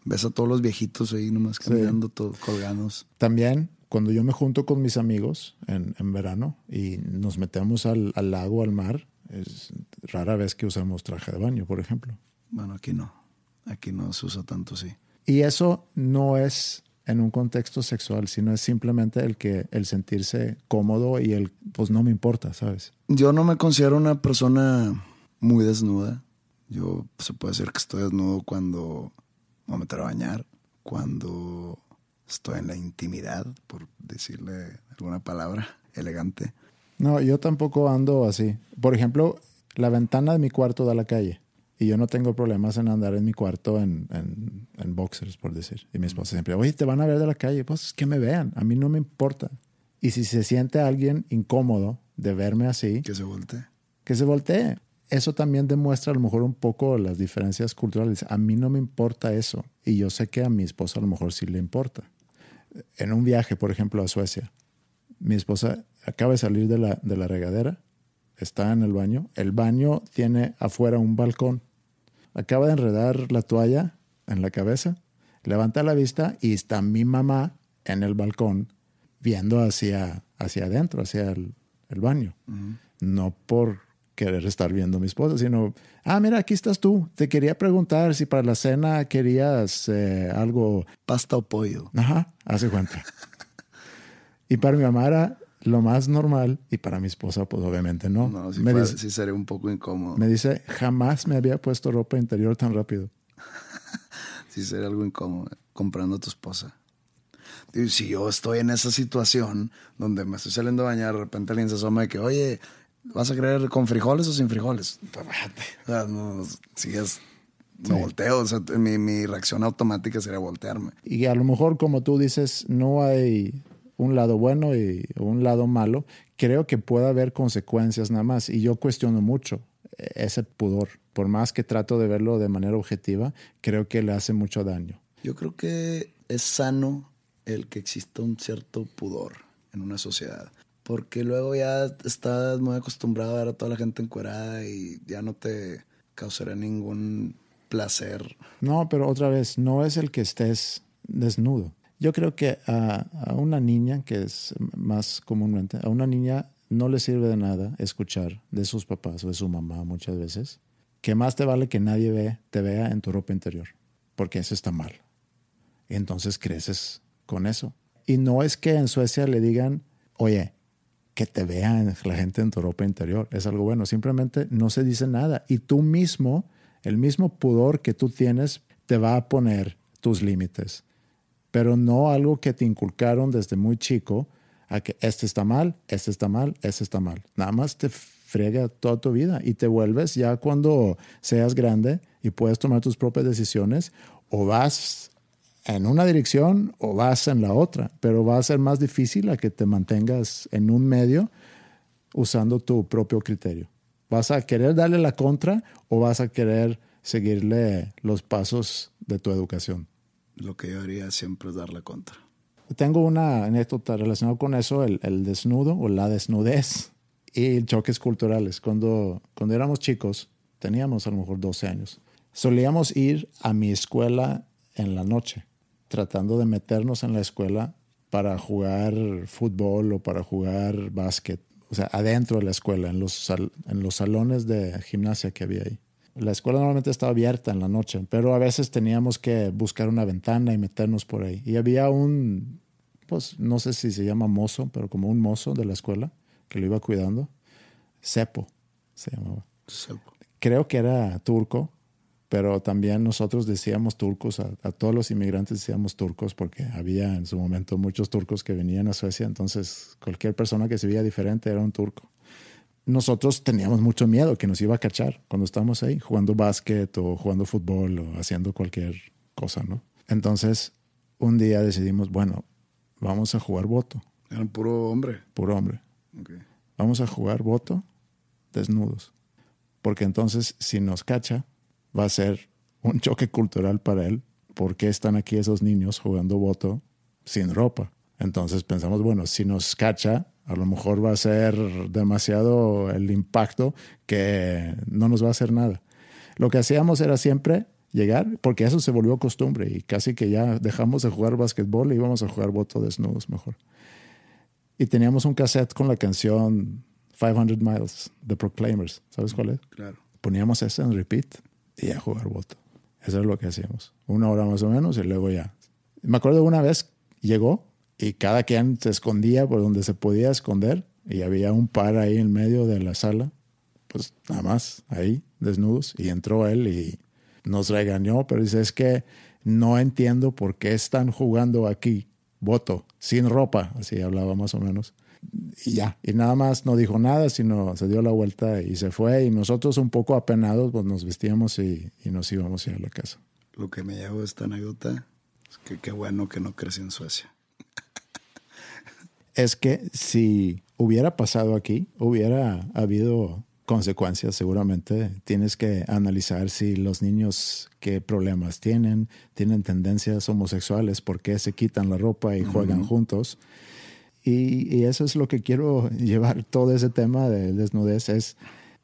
ves a todos los viejitos ahí nomás caminando, todos colgados. También, cuando yo me junto con mis amigos en, en verano y nos metemos al, al lago, al mar, es rara vez que usamos traje de baño, por ejemplo. Bueno, aquí no. Aquí no se usa tanto, sí. Y eso no es en un contexto sexual, sino es simplemente el que el sentirse cómodo y el pues no me importa, ¿sabes? Yo no me considero una persona muy desnuda. Yo se puede decir que estoy desnudo cuando me meter a bañar, cuando estoy en la intimidad, por decirle alguna palabra elegante. No, yo tampoco ando así. Por ejemplo, la ventana de mi cuarto da a la calle. Y yo no tengo problemas en andar en mi cuarto en, en, en boxers, por decir. Y mi esposa siempre, oye, te van a ver de la calle. Pues que me vean, a mí no me importa. Y si se siente alguien incómodo de verme así, Que se voltee. que se voltee. Eso también demuestra a lo mejor un poco las diferencias culturales. A mí no me importa eso. Y yo sé que a mi esposa a lo mejor sí le importa. En un viaje, por ejemplo, a Suecia, mi esposa acaba de salir de la, de la regadera, está en el baño. El baño tiene afuera un balcón. Acaba de enredar la toalla en la cabeza, levanta la vista y está mi mamá en el balcón viendo hacia, hacia adentro, hacia el, el baño. No por querer estar viendo a mi esposa, sino, ah, mira, aquí estás tú. Te quería preguntar si para la cena querías eh, algo Pasta o pollo. Ajá, hace cuenta. y para mi mamá era lo más normal y para mi esposa, pues obviamente no. No, sí, me, dice, sí sería un poco incómodo. me dice, jamás me había puesto ropa interior tan rápido. Sí sería algo incómodo comprando a tu esposa. Si yo estoy en esa situación donde me estoy saliendo a bañar, de repente alguien se asoma de que, oye, ¿vas a creer con frijoles o sin frijoles? Pues, o sea, no, si es, me volteo, o sea, mi, mi reacción automática sería voltearme. Y a lo mejor, como tú dices, no hay un lado bueno y un lado malo. Creo que puede haber consecuencias nada más. Y yo cuestiono mucho ese pudor. Por más que trato de verlo de manera objetiva, creo que le hace mucho daño. Yo creo que es sano el que exista un cierto pudor en una sociedad. Porque luego ya estás muy acostumbrado a ver a toda la gente encuerada y ya no te causará ningún placer. No, pero otra vez, no es el que estés desnudo. Yo creo que a, una niña, que es más comúnmente, a una niña no le sirve de nada escuchar de sus papás o de su mamá muchas veces que más te vale que nadie ve, te vea en tu ropa interior, porque eso está mal. Entonces creces con eso. Y no es que en Suecia le digan, oye, que te vean la gente en tu ropa interior. Es algo bueno. Simplemente no se dice nada. Y tú mismo, el mismo pudor que tú tienes, te va a poner tus límites. Pero no algo que te inculcaron desde muy chico a que este está mal, este está mal, este está mal. Nada más te frega toda tu vida y te vuelves ya cuando seas grande y puedes tomar tus propias decisiones o vas en una dirección o vas en la otra, pero va a ser más difícil a que te mantengas en un medio usando tu propio criterio. ¿Vas a querer darle la contra o vas a querer seguirle los pasos de tu educación? Lo que yo haría siempre es dar la contra. Tengo una anécdota relacionada con eso, el, el desnudo o la desnudez y choques culturales. Cuando, cuando éramos chicos, teníamos a lo mejor 12 años, solíamos ir a mi escuela en la noche, tratando de meternos en la escuela para jugar fútbol o para jugar básquet, o sea, adentro de la escuela, en los, en los salones de gimnasia que había ahí. La escuela normalmente estaba abierta en la noche, pero a veces teníamos que buscar una ventana y meternos por ahí. Y había un, pues no sé si se llama mozo, pero como un mozo de la escuela que lo iba cuidando. Cepo se llamaba. Cepo. Creo que era turco, pero también nosotros decíamos turcos, a, a, todos los inmigrantes decíamos turcos porque había en su momento muchos turcos que venían a Suecia, entonces cualquier persona que se veía diferente era un turco. Nosotros teníamos mucho miedo que nos iba a cachar cuando estábamos ahí jugando básquet o jugando fútbol o haciendo cualquier cosa, ¿no? Entonces, un día decidimos, bueno, vamos a jugar voto. Eran puro hombre. Puro hombre. Okay. Vamos a jugar voto desnudos. Porque entonces, si nos cacha, va a ser un choque cultural para él. ¿Por qué están aquí esos niños jugando voto sin ropa? Entonces pensamos, bueno, si nos cacha, a lo mejor va a ser demasiado el impacto que no nos va a hacer nada. Lo que hacíamos era siempre llegar, porque eso se volvió costumbre y casi que ya dejamos de jugar básquetbol y íbamos a jugar voto desnudos mejor. Y teníamos un cassette con la canción 500 Miles de Proclaimers. ¿Sabes cuál es? Claro. Poníamos ese en repeat y a jugar voto. Eso es lo que hacíamos. Una hora más o menos y luego ya. Me acuerdo una vez llegó y cada quien se escondía por donde se podía esconder y había un par ahí en medio de la sala, pues nada más ahí, desnudos, y entró él y nos regañó, pero dice, es que no entiendo por qué están jugando aquí, voto, sin ropa, así hablaba más o menos. Y ya, y nada más no dijo nada, sino se dio la vuelta y se fue, y nosotros un poco apenados, pues nos vestíamos y, y nos íbamos a ir a la casa. Lo que me llevo esta anécdota es que qué bueno que no crecí en Suecia es que si hubiera pasado aquí, hubiera habido consecuencias seguramente. Tienes que analizar si los niños qué problemas tienen, tienen tendencias homosexuales, por qué se quitan la ropa y juegan uh -huh. juntos. Y, y, eso es lo que quiero llevar todo ese tema de desnudez, es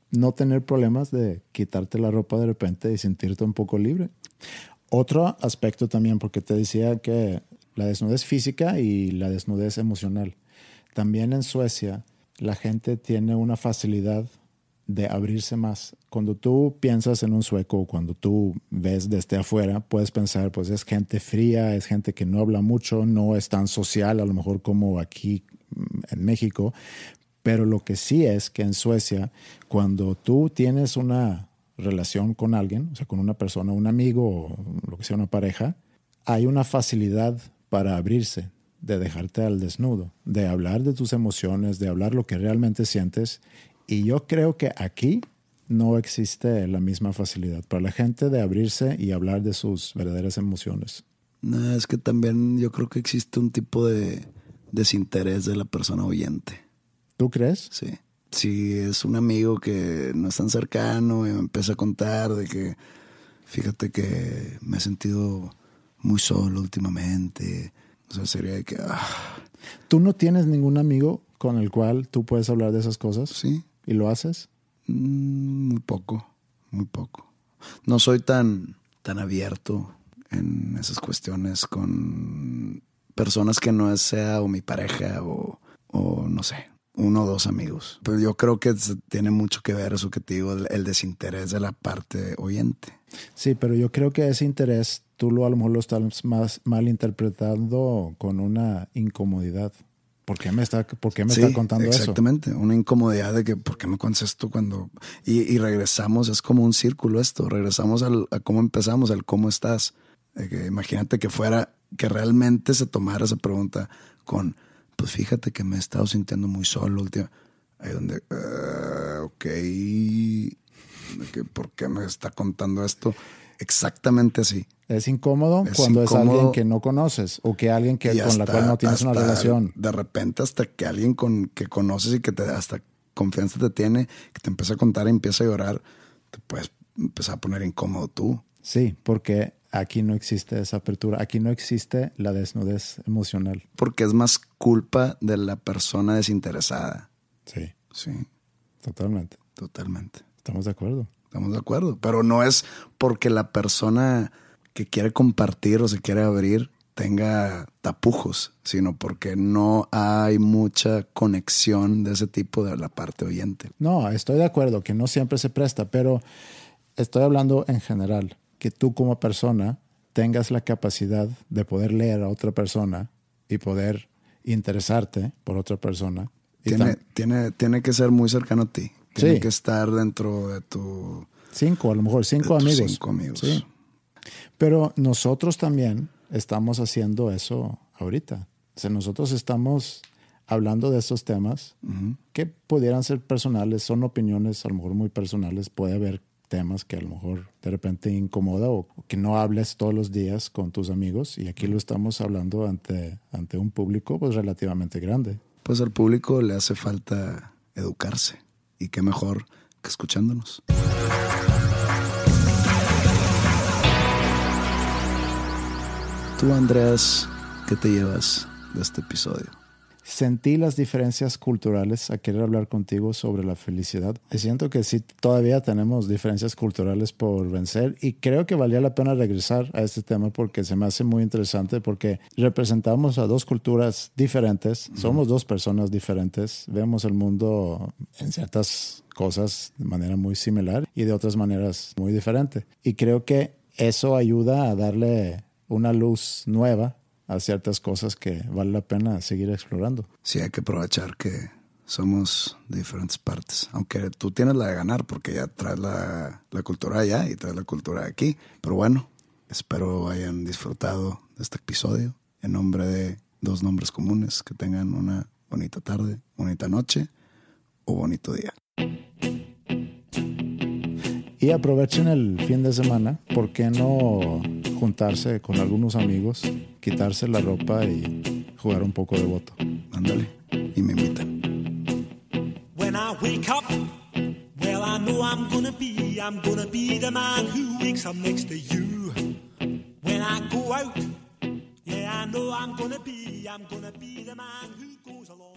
no tener problemas de quitarte la ropa de repente y sentirte un poco libre. Otro aspecto también, porque te decía que la desnudez física y la desnudez emocional. También en Suecia la gente tiene una facilidad de abrirse más. Cuando tú piensas en un sueco, cuando tú ves desde afuera, puedes pensar, pues es gente fría, es gente que no habla mucho, no es tan social a lo mejor como aquí en México, pero lo que sí es que en Suecia, cuando tú tienes una relación con alguien, o sea, con una persona, un amigo lo que sea, una pareja, hay una facilidad para abrirse, de dejarte al desnudo, de hablar de tus emociones, de hablar lo que realmente sientes. Y yo creo que aquí no existe la misma facilidad para la gente de abrirse y hablar de sus verdaderas emociones. No, es que también yo creo que existe un tipo de desinterés de la persona oyente. ¿Tú crees? Sí. Si es un amigo que no es tan cercano y me empieza a contar de que, fíjate que me he sentido muy solo últimamente. O sea, sería que... Ah. ¿Tú no tienes ningún amigo con el cual tú puedes hablar de esas cosas? Sí. ¿Y lo haces? Mm, muy poco, muy poco. No soy tan, tan abierto en esas cuestiones con personas que no sea o mi pareja o, o no sé, uno o dos amigos. Pero yo creo que tiene mucho que ver eso que te digo, el, el desinterés de la parte oyente. Sí, pero yo creo que ese interés tú lo a lo mejor lo estás más mal interpretando con una incomodidad. ¿por qué me está, por qué me Sí, está contando eso? exactamente. Una incomodidad de que, ¿por qué me cuentas esto cuando...? Y, y regresamos, es como un círculo esto. Regresamos al, a cómo empezamos, al cómo estás. Que imagínate que fuera, que realmente se tomara esa pregunta con, pues fíjate que me he estado sintiendo muy solo última. Ahí donde, "Ah, ok, ¿por qué me está contando esto? Exactamente así. Es incómodo Es cuando es alguien que no conoces o que alguien que, con la cual no tienes una relación. De repente, hasta que alguien con que conoces y que te hasta confianza te tiene, que te empieza a contar y empieza a llorar, te puedes empezar a poner incómodo tú. Sí, porque aquí no existe esa apertura, aquí no existe la desnudez emocional. Porque es más culpa de la persona desinteresada. Sí, Sí, totalmente. totalmente. Estamos de acuerdo. Estamos de acuerdo. Pero no es porque la persona que quiere compartir o se quiere abrir tenga tapujos, sino porque no hay mucha conexión de ese tipo de la parte oyente. No, estoy de acuerdo que no siempre se presta, pero estoy hablando en general, que tú como persona tengas la capacidad de poder leer a otra persona y poder interesarte por otra persona. Tiene, tiene, tiene que ser muy cercano a ti. Tiene Sí. que estar dentro de tu... cinco, a lo mejor cinco amigos. cinco amigos. Sí. Pero nosotros también estamos haciendo eso ahorita. O sea, nosotros estamos hablando de estos temas que pudieran ser personales, son opiniones a lo mejor muy personales, puede haber temas que a lo mejor de repente incomoda o que no hables todos los días con tus amigos y aquí lo estamos hablando ante, ante un público pues relativamente grande. Pues al público le hace falta educarse. Y qué mejor que escuchándonos. Tú, Andreas, ¿qué te llevas de este episodio? Sentí las diferencias culturales a querer hablar contigo sobre la felicidad. Y siento que sí, todavía tenemos diferencias culturales por vencer y creo que valía la pena regresar a este tema porque se me hace muy interesante porque representamos a dos culturas diferentes, somos dos personas diferentes, vemos el mundo en ciertas cosas de manera muy similar y de otras maneras muy diferente. Y creo que eso ayuda a darle una luz nueva a ciertas cosas que vale la pena seguir explorando. Sí, hay que aprovechar que somos de diferentes partes. Aunque tú tienes la de ganar porque ya traes la, la cultura allá y traes la cultura aquí. Pero bueno, espero hayan disfrutado de este episodio. En nombre de dos nombres comunes, que tengan una bonita tarde, bonita noche o bonito día. Y aprovechen el fin de semana, ¿por qué no juntarse con algunos amigos, quitarse la ropa y jugar un poco de voto? Ándale y me invitan. When I wake up, well, I know I'm gonna be, I'm gonna be the man who wakes up next to you. When I go out, yeah, I know I'm gonna be, I'm gonna be the man who goes along